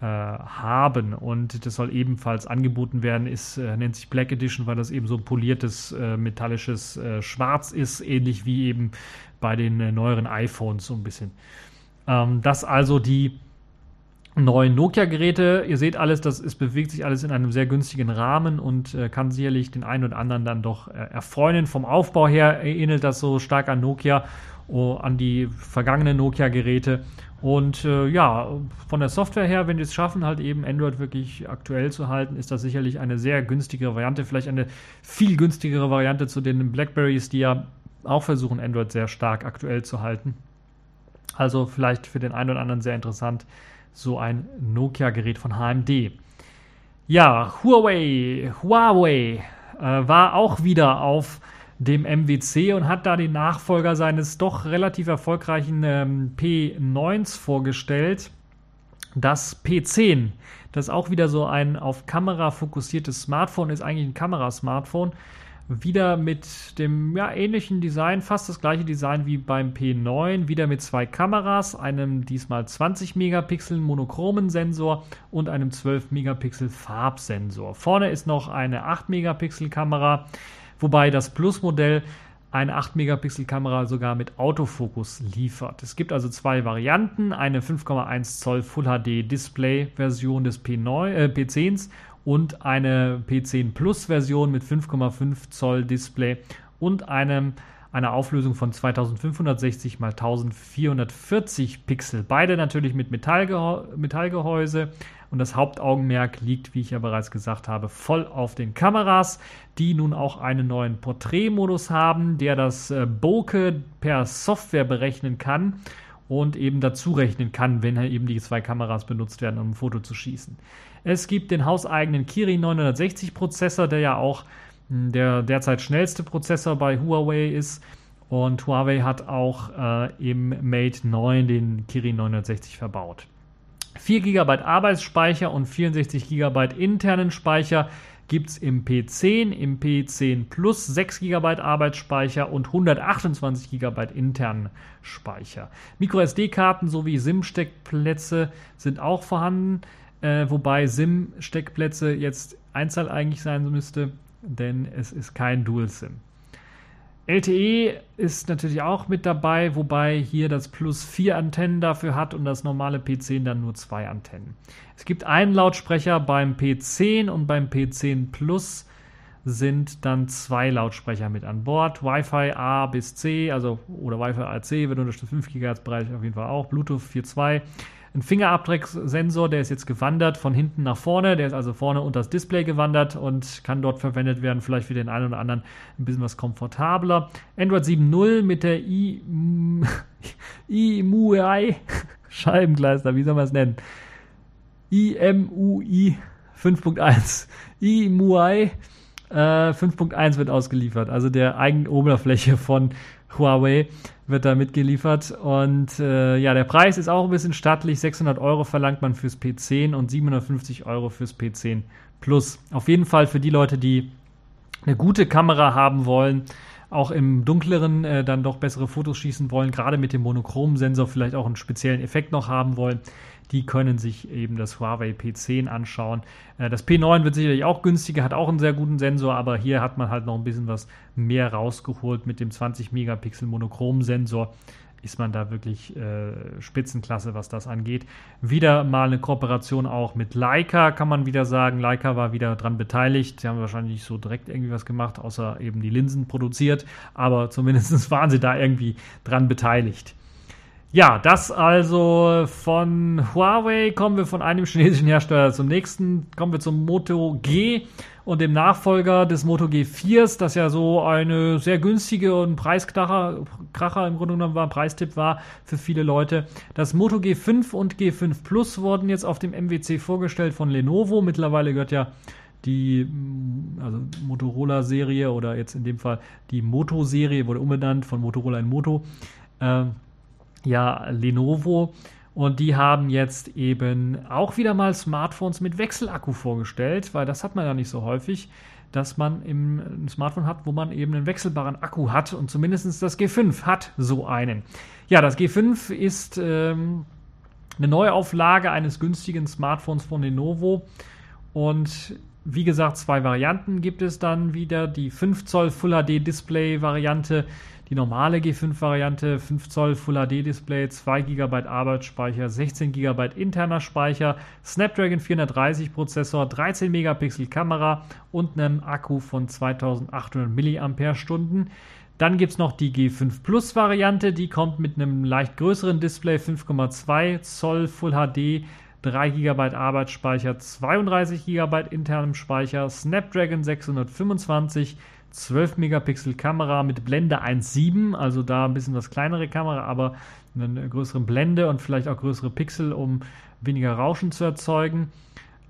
haben äh, haben und das soll ebenfalls angeboten werden, ist, äh, nennt sich Black Edition, weil das eben so ein poliertes äh, metallisches äh, Schwarz ist, ähnlich wie eben bei den äh, neueren iPhones so ein bisschen. Ähm, das also die neuen Nokia-Geräte. Ihr seht alles, das ist, bewegt sich alles in einem sehr günstigen Rahmen und äh, kann sicherlich den einen oder anderen dann doch erfreuen. Vom Aufbau her ähnelt das so stark an Nokia, oh, an die vergangenen Nokia-Geräte. Und äh, ja, von der Software her, wenn die es schaffen, halt eben Android wirklich aktuell zu halten, ist das sicherlich eine sehr günstige Variante. Vielleicht eine viel günstigere Variante zu den Blackberries, die ja auch versuchen, Android sehr stark aktuell zu halten. Also vielleicht für den einen oder anderen sehr interessant, so ein Nokia-Gerät von HMD. Ja, Huawei, Huawei äh, war auch wieder auf dem MWC und hat da den Nachfolger seines doch relativ erfolgreichen ähm, P9s vorgestellt, das P10. Das auch wieder so ein auf Kamera fokussiertes Smartphone ist, eigentlich ein Kamerasmartphone. Wieder mit dem ja, ähnlichen Design, fast das gleiche Design wie beim P9, wieder mit zwei Kameras, einem diesmal 20 Megapixel monochromen Sensor und einem 12 Megapixel Farbsensor. Vorne ist noch eine 8 Megapixel Kamera wobei das Plus-Modell eine 8-Megapixel-Kamera sogar mit Autofokus liefert. Es gibt also zwei Varianten, eine 5,1 Zoll Full HD Display-Version des P9, äh, P10s und eine P10 Plus-Version mit 5,5 Zoll Display und einem einer Auflösung von 2560 x 1440 Pixel. Beide natürlich mit Metallgehäuse und das Hauptaugenmerk liegt, wie ich ja bereits gesagt habe, voll auf den Kameras, die nun auch einen neuen Porträtmodus haben, der das äh, Bokeh per Software berechnen kann und eben dazu rechnen kann, wenn eben die zwei Kameras benutzt werden, um ein Foto zu schießen. Es gibt den hauseigenen Kirin 960 Prozessor, der ja auch der derzeit schnellste Prozessor bei Huawei ist. Und Huawei hat auch äh, im Mate 9 den Kirin 960 verbaut. 4 GB Arbeitsspeicher und 64 GB internen Speicher gibt es im P10, im P10 Plus 6 GB Arbeitsspeicher und 128 GB internen Speicher. MicroSD-Karten sowie SIM-Steckplätze sind auch vorhanden, äh, wobei SIM-Steckplätze jetzt Einzahl eigentlich sein müsste denn es ist kein Dual-SIM. LTE ist natürlich auch mit dabei, wobei hier das Plus 4 Antennen dafür hat und das normale P10 dann nur zwei Antennen. Es gibt einen Lautsprecher beim P10 und beim P10 Plus sind dann zwei Lautsprecher mit an Bord. Wi-Fi A bis C, also oder Wi-Fi AC wird unterstützt 5 GHz Bereich auf jeden Fall auch. Bluetooth 4.2 ein Fingerabdrucksensor, der ist jetzt gewandert von hinten nach vorne, der ist also vorne unter das Display gewandert und kann dort verwendet werden, vielleicht für den einen oder anderen ein bisschen was komfortabler. Android 7.0 mit der IMUI Scheibengleister, wie soll man es nennen? IMUI 5.1. IMUI äh, 5.1 wird ausgeliefert, also der eigenen Oberfläche von Huawei wird da mitgeliefert. Und äh, ja, der Preis ist auch ein bisschen stattlich. 600 Euro verlangt man fürs P10 und 750 Euro fürs P10 Plus. Auf jeden Fall für die Leute, die eine gute Kamera haben wollen, auch im dunkleren äh, dann doch bessere Fotos schießen wollen, gerade mit dem Monochrom-Sensor vielleicht auch einen speziellen Effekt noch haben wollen, die können sich eben das Huawei P10 anschauen. Äh, das P9 wird sicherlich auch günstiger, hat auch einen sehr guten Sensor, aber hier hat man halt noch ein bisschen was mehr rausgeholt mit dem 20 Megapixel Monochrom-Sensor ist man da wirklich äh, Spitzenklasse, was das angeht. Wieder mal eine Kooperation auch mit Leica, kann man wieder sagen. Leica war wieder dran beteiligt. Sie haben wahrscheinlich nicht so direkt irgendwie was gemacht, außer eben die Linsen produziert. Aber zumindest waren sie da irgendwie dran beteiligt. Ja, das also von Huawei. Kommen wir von einem chinesischen Hersteller zum nächsten. Kommen wir zum Moto G und dem Nachfolger des Moto G4s, das ja so eine sehr günstige und Preiskracher Kracher im Grunde genommen war, Preistipp war für viele Leute. Das Moto G5 und G5 Plus wurden jetzt auf dem MWC vorgestellt von Lenovo. Mittlerweile gehört ja die also Motorola-Serie oder jetzt in dem Fall die Moto-Serie, wurde umbenannt von Motorola in Moto. Äh, ja Lenovo. Und die haben jetzt eben auch wieder mal Smartphones mit Wechselakku vorgestellt, weil das hat man ja nicht so häufig, dass man im ein Smartphone hat, wo man eben einen wechselbaren Akku hat. Und zumindest das G5 hat so einen. Ja, das G5 ist ähm, eine Neuauflage eines günstigen Smartphones von Lenovo. Und wie gesagt, zwei Varianten gibt es dann wieder. Die 5 Zoll Full HD Display Variante die normale G5-Variante, 5 Zoll Full HD Display, 2 GB Arbeitsspeicher, 16 GB interner Speicher, Snapdragon 430 Prozessor, 13 Megapixel Kamera und einem Akku von 2800 mAh. Dann gibt es noch die G5 Plus Variante, die kommt mit einem leicht größeren Display, 5,2 Zoll Full HD, 3 GB Arbeitsspeicher, 32 GB internem Speicher, Snapdragon 625 12 Megapixel Kamera mit Blende 1.7, also da ein bisschen was kleinere Kamera, aber eine größere Blende und vielleicht auch größere Pixel, um weniger Rauschen zu erzeugen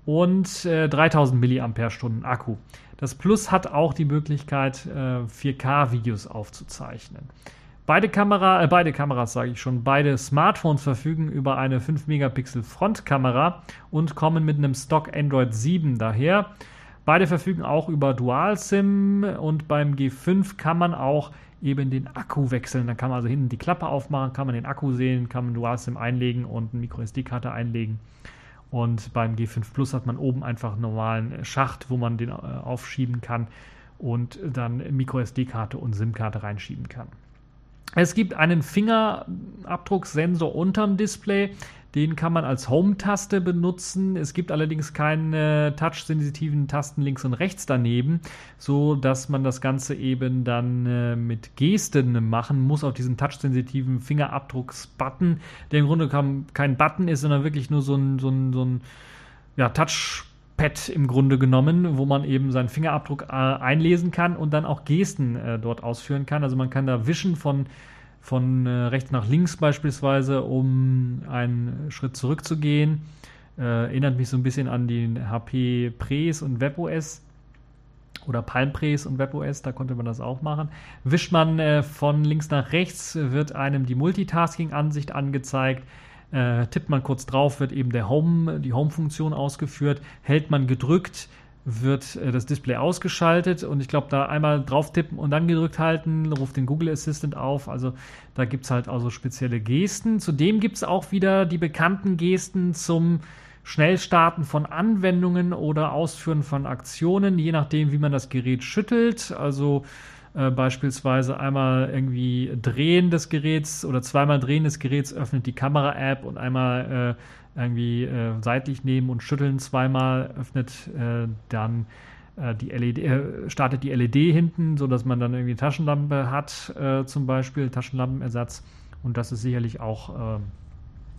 und äh, 3000 mAh Akku. Das Plus hat auch die Möglichkeit, äh, 4K-Videos aufzuzeichnen. Beide, Kamera, äh, beide Kameras, sage ich schon, beide Smartphones verfügen über eine 5 Megapixel Frontkamera und kommen mit einem Stock Android 7 daher. Beide verfügen auch über Dual-SIM und beim G5 kann man auch eben den Akku wechseln. Dann kann man also hinten die Klappe aufmachen, kann man den Akku sehen, kann man Dual-SIM einlegen und eine MicroSD-Karte einlegen. Und beim G5 Plus hat man oben einfach einen normalen Schacht, wo man den äh, aufschieben kann und dann MicroSD-Karte und SIM-Karte reinschieben kann. Es gibt einen Fingerabdrucksensor unterm Display. Den kann man als Home-Taste benutzen. Es gibt allerdings keine touch-sensitiven Tasten links und rechts daneben, so dass man das Ganze eben dann äh, mit Gesten machen muss auf diesen touch-sensitiven Fingerabdrucks-Button, der im Grunde kein Button ist, sondern wirklich nur so ein, so ein, so ein ja, Touch- Pad im Grunde genommen, wo man eben seinen Fingerabdruck äh, einlesen kann und dann auch Gesten äh, dort ausführen kann. Also man kann da wischen von von äh, rechts nach links beispielsweise, um einen Schritt zurückzugehen. Äh, erinnert mich so ein bisschen an den HP Pres und WebOS oder Palm Pres und WebOS, da konnte man das auch machen. Wischt man äh, von links nach rechts, wird einem die Multitasking-Ansicht angezeigt. Äh, tippt man kurz drauf, wird eben der Home, die Home-Funktion ausgeführt. Hält man gedrückt, wird äh, das Display ausgeschaltet und ich glaube, da einmal drauf tippen und dann gedrückt halten, ruft den Google Assistant auf. Also da gibt es halt also spezielle Gesten. Zudem gibt es auch wieder die bekannten Gesten zum Schnellstarten von Anwendungen oder Ausführen von Aktionen, je nachdem, wie man das Gerät schüttelt. Also äh, beispielsweise einmal irgendwie Drehen des Geräts oder zweimal Drehen des Geräts öffnet die Kamera-App und einmal äh, irgendwie äh, seitlich nehmen und schütteln zweimal, öffnet äh, dann äh, die LED, äh, startet die LED hinten, sodass man dann irgendwie Taschenlampe hat, äh, zum Beispiel Taschenlampenersatz. Und das ist sicherlich auch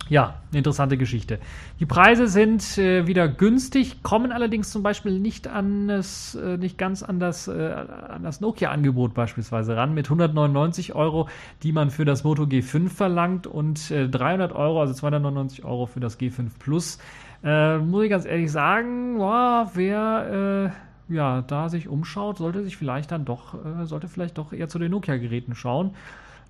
Ja, interessante Geschichte. Die Preise sind äh, wieder günstig, kommen allerdings zum Beispiel nicht an das, äh, nicht ganz an das, äh, an das Nokia-Angebot beispielsweise ran mit 199 Euro, die man für das Moto G5 verlangt und 300 äh, Euro, also 299 Euro für das G5 Plus. Äh, muss ich ganz ehrlich sagen, boah, wer äh, ja da sich umschaut, sollte sich vielleicht dann doch, sollte vielleicht doch eher zu den Nokia-Geräten schauen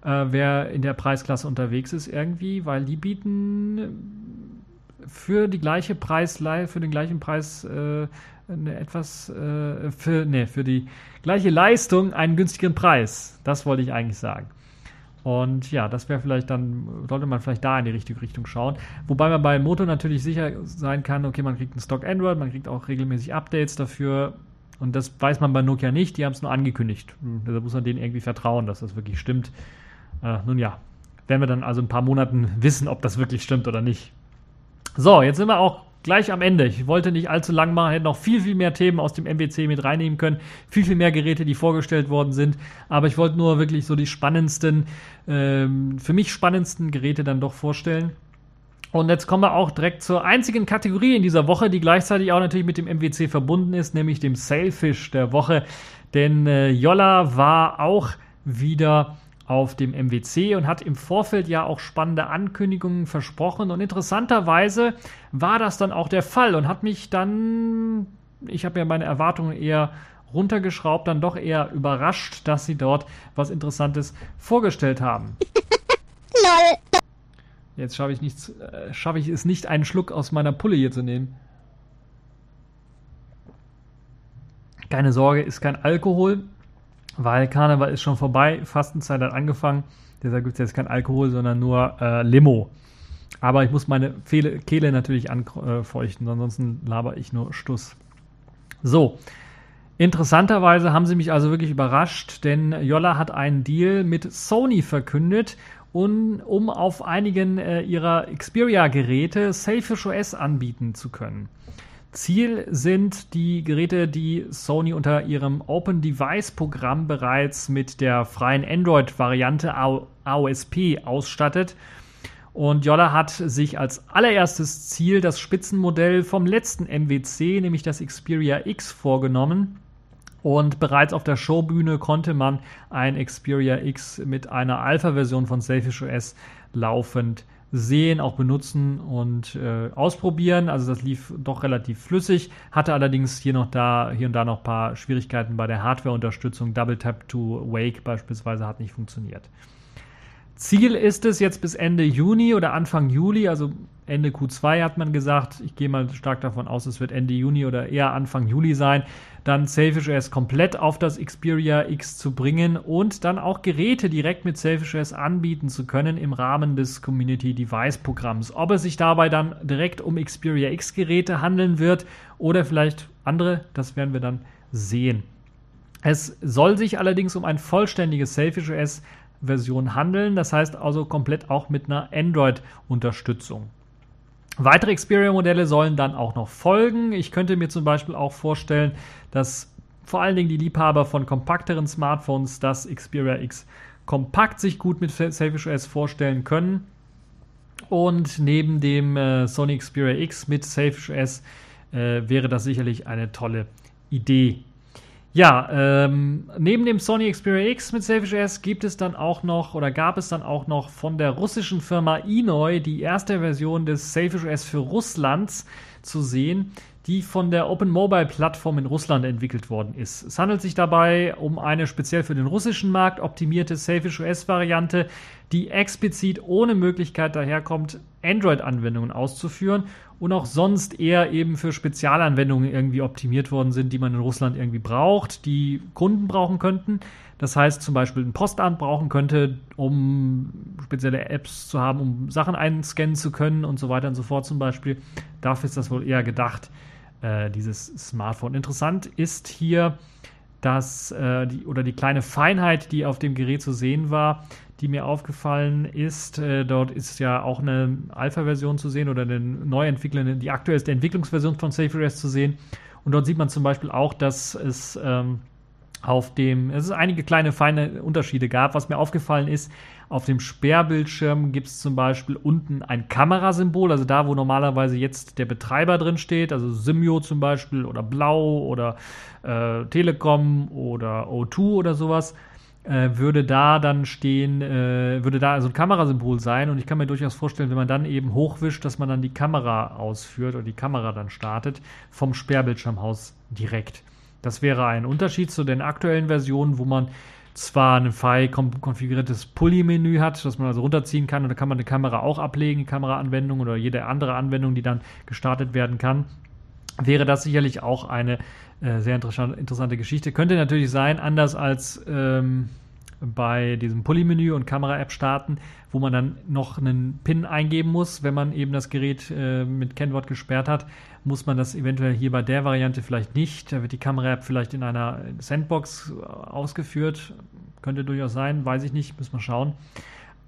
äh, wer in der Preisklasse unterwegs ist irgendwie, weil die bieten für die gleiche Preis, für den gleichen Preis äh, eine etwas äh, für, nee, für die gleiche Leistung einen günstigeren Preis. Das wollte ich eigentlich sagen. Und ja, das wäre vielleicht dann, sollte man vielleicht da in die richtige Richtung schauen. Wobei man bei Moto natürlich sicher sein kann, okay, man kriegt einen Stock Android, man kriegt auch regelmäßig Updates dafür. Und das weiß man bei Nokia nicht, die haben es nur angekündigt. Deshalb muss man denen irgendwie vertrauen, dass das wirklich stimmt. Äh, nun ja, werden wir dann also ein paar Monaten wissen, ob das wirklich stimmt oder nicht. So, jetzt sind wir auch gleich am Ende. Ich wollte nicht allzu lang machen, hätte noch viel, viel mehr Themen aus dem MWC mit reinnehmen können. Viel, viel mehr Geräte, die vorgestellt worden sind. Aber ich wollte nur wirklich so die spannendsten, ähm, für mich spannendsten Geräte dann doch vorstellen. Und jetzt kommen wir auch direkt zur einzigen Kategorie in dieser Woche, die gleichzeitig auch natürlich mit dem MWC verbunden ist, nämlich dem Sailfish der Woche. Denn äh, Jolla war auch wieder auf dem MWC und hat im Vorfeld ja auch spannende Ankündigungen versprochen. Und interessanterweise war das dann auch der Fall und hat mich dann, ich habe ja meine Erwartungen eher runtergeschraubt, dann doch eher überrascht, dass sie dort was Interessantes vorgestellt haben. Jetzt schaffe ich, nichts, äh, schaffe ich es nicht, einen Schluck aus meiner Pulle hier zu nehmen. Keine Sorge, ist kein Alkohol weil Karneval ist schon vorbei, Fastenzeit hat angefangen. Deshalb gibt es jetzt kein Alkohol, sondern nur äh, Limo. Aber ich muss meine Fehle, Kehle natürlich anfeuchten, ansonsten laber ich nur Stuss. So, interessanterweise haben sie mich also wirklich überrascht, denn Jolla hat einen Deal mit Sony verkündet, um, um auf einigen äh, ihrer Xperia-Geräte Selfish OS anbieten zu können. Ziel sind die Geräte, die Sony unter ihrem Open Device Programm bereits mit der freien Android-Variante AOSP ausstattet. Und Jolla hat sich als allererstes Ziel das Spitzenmodell vom letzten MWC, nämlich das Xperia X, vorgenommen. Und bereits auf der Showbühne konnte man ein Xperia X mit einer Alpha-Version von Selfish OS laufend sehen, auch benutzen und äh, ausprobieren. Also das lief doch relativ flüssig, hatte allerdings hier noch da, hier und da noch ein paar Schwierigkeiten bei der Hardware-Unterstützung. Double Tap to Wake beispielsweise hat nicht funktioniert. Ziel ist es jetzt bis Ende Juni oder Anfang Juli, also Ende Q2 hat man gesagt. Ich gehe mal stark davon aus, es wird Ende Juni oder eher Anfang Juli sein. Dann Selfish OS komplett auf das Xperia X zu bringen und dann auch Geräte direkt mit Selfish OS anbieten zu können im Rahmen des Community Device Programms. Ob es sich dabei dann direkt um Xperia X Geräte handeln wird oder vielleicht andere, das werden wir dann sehen. Es soll sich allerdings um ein vollständiges Selfish OS Version handeln. Das heißt also komplett auch mit einer Android-Unterstützung. Weitere Xperia-Modelle sollen dann auch noch folgen. Ich könnte mir zum Beispiel auch vorstellen, dass vor allen Dingen die Liebhaber von kompakteren Smartphones das Xperia X kompakt sich gut mit Selfish OS vorstellen können. Und neben dem äh, Sony Xperia X mit Selfish OS äh, wäre das sicherlich eine tolle Idee. Ja, ähm, neben dem Sony Xperia X mit Selfish OS gibt es dann auch noch oder gab es dann auch noch von der russischen Firma Inoi die erste Version des Selfish OS für Russlands zu sehen, die von der Open Mobile Plattform in Russland entwickelt worden ist. Es handelt sich dabei um eine speziell für den russischen Markt optimierte Selfish OS Variante, die explizit ohne Möglichkeit daherkommt, Android-Anwendungen auszuführen und auch sonst eher eben für Spezialanwendungen irgendwie optimiert worden sind, die man in Russland irgendwie braucht, die Kunden brauchen könnten. Das heißt zum Beispiel ein Postamt brauchen könnte, um spezielle Apps zu haben, um Sachen einscannen zu können und so weiter und so fort zum Beispiel. Dafür ist das wohl eher gedacht, äh, dieses Smartphone. Interessant ist hier, dass äh, die oder die kleine Feinheit, die auf dem Gerät zu sehen war, die mir aufgefallen ist. Äh, dort ist ja auch eine Alpha-Version zu sehen oder eine neu entwickelnde, die aktuellste Entwicklungsversion von SafeOS zu sehen. Und dort sieht man zum Beispiel auch, dass es ähm, auf dem, es ist einige kleine feine Unterschiede gab. Was mir aufgefallen ist, auf dem Sperrbildschirm gibt es zum Beispiel unten ein Kamerasymbol, also da, wo normalerweise jetzt der Betreiber drin steht, also Simio zum Beispiel oder Blau oder äh, Telekom oder O2 oder sowas, äh, würde da dann stehen, äh, würde da also ein Kamerasymbol sein und ich kann mir durchaus vorstellen, wenn man dann eben hochwischt, dass man dann die Kamera ausführt oder die Kamera dann startet vom Sperrbildschirmhaus direkt. Das wäre ein Unterschied zu den aktuellen Versionen, wo man zwar ein frei konfiguriertes Pulli-Menü hat, das man also runterziehen kann und da kann man eine Kamera auch ablegen, Kameraanwendung oder jede andere Anwendung, die dann gestartet werden kann, wäre das sicherlich auch eine äh, sehr interessante Geschichte. Könnte natürlich sein, anders als ähm, bei diesem Pulli-Menü und Kamera-App starten, wo man dann noch einen PIN eingeben muss, wenn man eben das Gerät äh, mit Kennwort gesperrt hat, muss man das eventuell hier bei der Variante vielleicht nicht. Da wird die Kamera-App vielleicht in einer Sandbox ausgeführt. Könnte durchaus sein, weiß ich nicht, müssen wir schauen.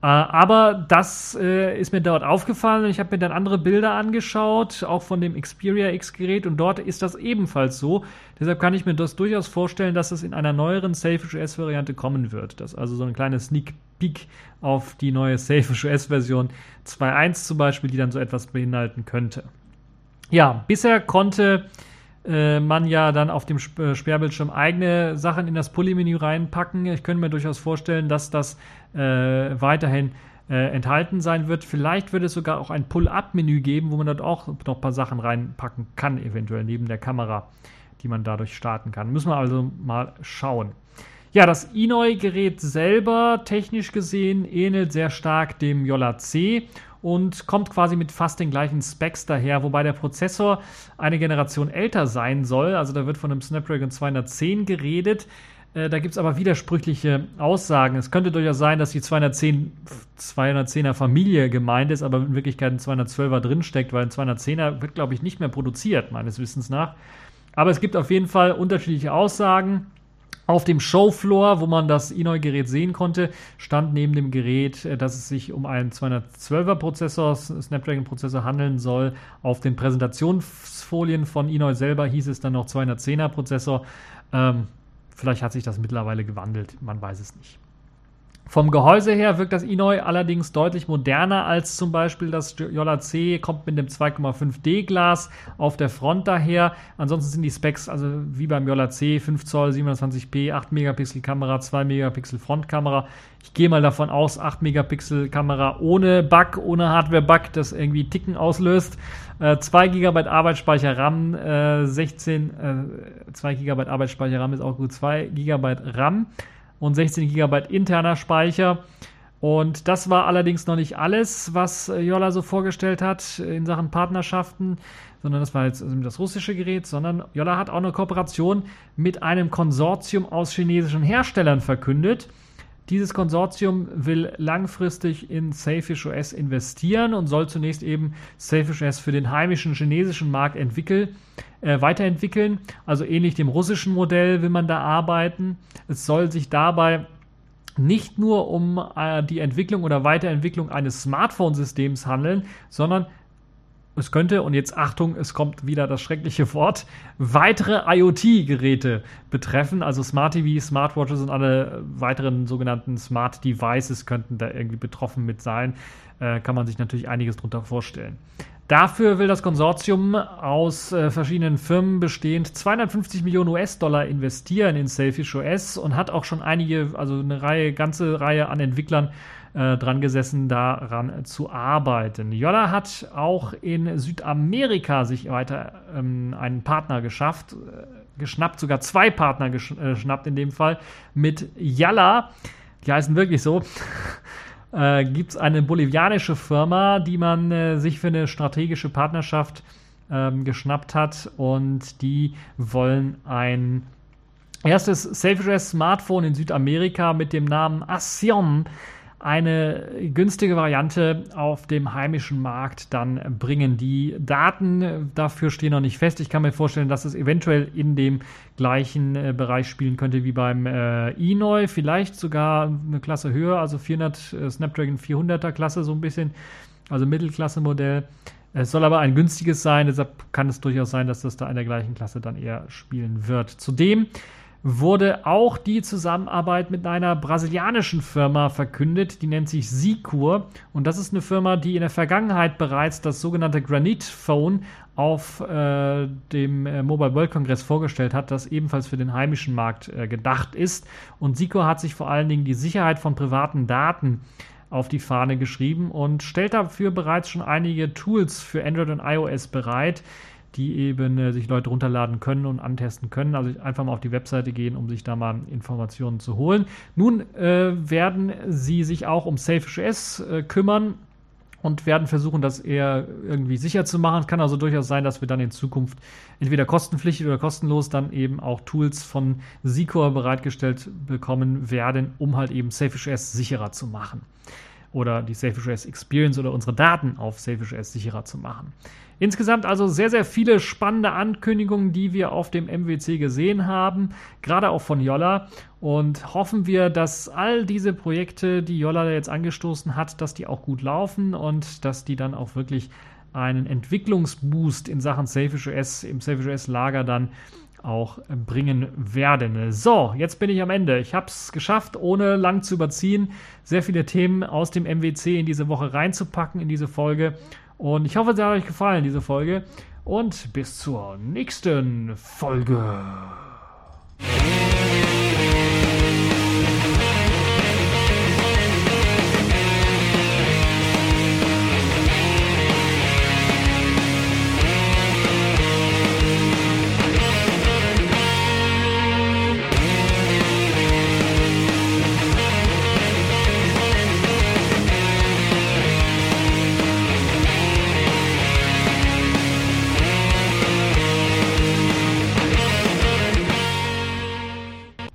Äh, aber das äh, ist mir dort aufgefallen und ich habe mir dann andere Bilder angeschaut, auch von dem Xperia X-Gerät und dort ist das ebenfalls so. Deshalb kann ich mir das durchaus vorstellen, dass es in einer neueren Selfish OS-Variante kommen wird. Das ist also so ein kleines Sneak Peek auf die neue Selfish OS-Version 2.1 zum Beispiel, die dann so etwas beinhalten könnte. Ja, bisher konnte äh, man ja dann auf dem äh, Sperrbildschirm eigene Sachen in das Pulli-Menü reinpacken. Ich könnte mir durchaus vorstellen, dass das äh, weiterhin äh, enthalten sein wird. Vielleicht wird es sogar auch ein Pull-Up-Menü geben, wo man dort auch noch ein paar Sachen reinpacken kann, eventuell neben der Kamera, die man dadurch starten kann. Müssen wir also mal schauen. Ja, das Inoi-Gerät selber, technisch gesehen, ähnelt sehr stark dem Yola C und kommt quasi mit fast den gleichen Specs daher, wobei der Prozessor eine Generation älter sein soll. Also da wird von einem Snapdragon 210 geredet. Äh, da gibt es aber widersprüchliche Aussagen. Es könnte durchaus sein, dass die 210, 210er Familie gemeint ist, aber in Wirklichkeit ein 212er drinsteckt, weil ein 210er wird, glaube ich, nicht mehr produziert, meines Wissens nach. Aber es gibt auf jeden Fall unterschiedliche Aussagen. Auf dem Showfloor, wo man das Inoi-Gerät sehen konnte, stand neben dem Gerät, äh, dass es sich um einen 212er Prozessor, Snapdragon-Prozessor handeln soll. Auf den Präsentationsfolien von Inoi selber hieß es dann noch 210er Prozessor. Ähm, vielleicht hat sich das mittlerweile gewandelt, man weiß es nicht. Vom Gehäuse her wirkt das Inoi allerdings deutlich moderner als zum Beispiel das Jolla C, kommt mit dem 2,5D Glas auf der Front daher. Ansonsten sind die Specs also wie beim Jolla C 5 Zoll, 720p, 8 Megapixel Kamera, 2 Megapixel Frontkamera. Ich gehe mal davon aus, 8 Megapixel Kamera ohne Bug, ohne Hardware-Bug, das irgendwie Ticken auslöst. Äh, 2 GB Arbeitsspeicher RAM, äh, 16, äh, 2 GB Arbeitsspeicher RAM ist auch gut, 2 GB RAM und 16 GB interner Speicher. Und das war allerdings noch nicht alles, was Jolla so vorgestellt hat in Sachen Partnerschaften, sondern das war jetzt das russische Gerät, sondern Jolla hat auch eine Kooperation mit einem Konsortium aus chinesischen Herstellern verkündet. Dieses Konsortium will langfristig in Safish OS investieren und soll zunächst eben Safish OS für den heimischen chinesischen Markt entwickeln, äh, weiterentwickeln. Also ähnlich dem russischen Modell will man da arbeiten. Es soll sich dabei nicht nur um äh, die Entwicklung oder Weiterentwicklung eines Smartphone-Systems handeln, sondern es könnte, und jetzt Achtung, es kommt wieder das schreckliche Wort, weitere IoT-Geräte betreffen. Also Smart TV, Smartwatches und alle weiteren sogenannten Smart Devices könnten da irgendwie betroffen mit sein. Äh, kann man sich natürlich einiges darunter vorstellen. Dafür will das Konsortium aus äh, verschiedenen Firmen bestehend 250 Millionen US-Dollar investieren in Selfish OS und hat auch schon einige, also eine Reihe, ganze Reihe an Entwicklern äh, dran gesessen, daran zu arbeiten. Jolla hat auch in Südamerika sich weiter ähm, einen Partner geschafft, äh, geschnappt, sogar zwei Partner äh, geschnappt in dem Fall, mit Yalla, die heißen wirklich so. äh, gibt es eine bolivianische Firma, die man äh, sich für eine strategische Partnerschaft ähm, geschnappt hat und die wollen ein erstes Safe-Address Smartphone in Südamerika mit dem Namen Asion eine günstige Variante auf dem heimischen Markt dann bringen. Die Daten dafür stehen noch nicht fest. Ich kann mir vorstellen, dass es eventuell in dem gleichen äh, Bereich spielen könnte wie beim äh, eNoy, vielleicht sogar eine Klasse höher, also 400 äh, Snapdragon 400er Klasse so ein bisschen, also Mittelklasse-Modell. Es soll aber ein günstiges sein, deshalb kann es durchaus sein, dass das da in der gleichen Klasse dann eher spielen wird. Zudem wurde auch die Zusammenarbeit mit einer brasilianischen Firma verkündet, die nennt sich Sicur und das ist eine Firma, die in der Vergangenheit bereits das sogenannte Granite Phone auf äh, dem äh, Mobile World Congress vorgestellt hat, das ebenfalls für den heimischen Markt äh, gedacht ist. Und Sicur hat sich vor allen Dingen die Sicherheit von privaten Daten auf die Fahne geschrieben und stellt dafür bereits schon einige Tools für Android und iOS bereit, die eben äh, sich Leute runterladen können und antesten können. Also einfach mal auf die Webseite gehen, um sich da mal Informationen zu holen. Nun äh, werden sie sich auch um SafeOS äh, kümmern und werden versuchen, das eher irgendwie sicher zu machen. Es kann also durchaus sein, dass wir dann in Zukunft entweder kostenpflichtig oder kostenlos dann eben auch Tools von Secor bereitgestellt bekommen werden, um halt eben SafeOS sicherer zu machen oder die SafeOS Experience oder unsere Daten auf SafeOS sicherer zu machen. Insgesamt also sehr, sehr viele spannende Ankündigungen, die wir auf dem MWC gesehen haben, gerade auch von Jolla. Und hoffen wir, dass all diese Projekte, die Jolla jetzt angestoßen hat, dass die auch gut laufen und dass die dann auch wirklich einen Entwicklungsboost in Sachen SafeOS im SafeOS Lager dann auch bringen werden. So, jetzt bin ich am Ende. Ich habe es geschafft, ohne lang zu überziehen, sehr viele Themen aus dem MWC in diese Woche reinzupacken, in diese Folge. Und ich hoffe, es hat euch gefallen, diese Folge. Und bis zur nächsten Folge.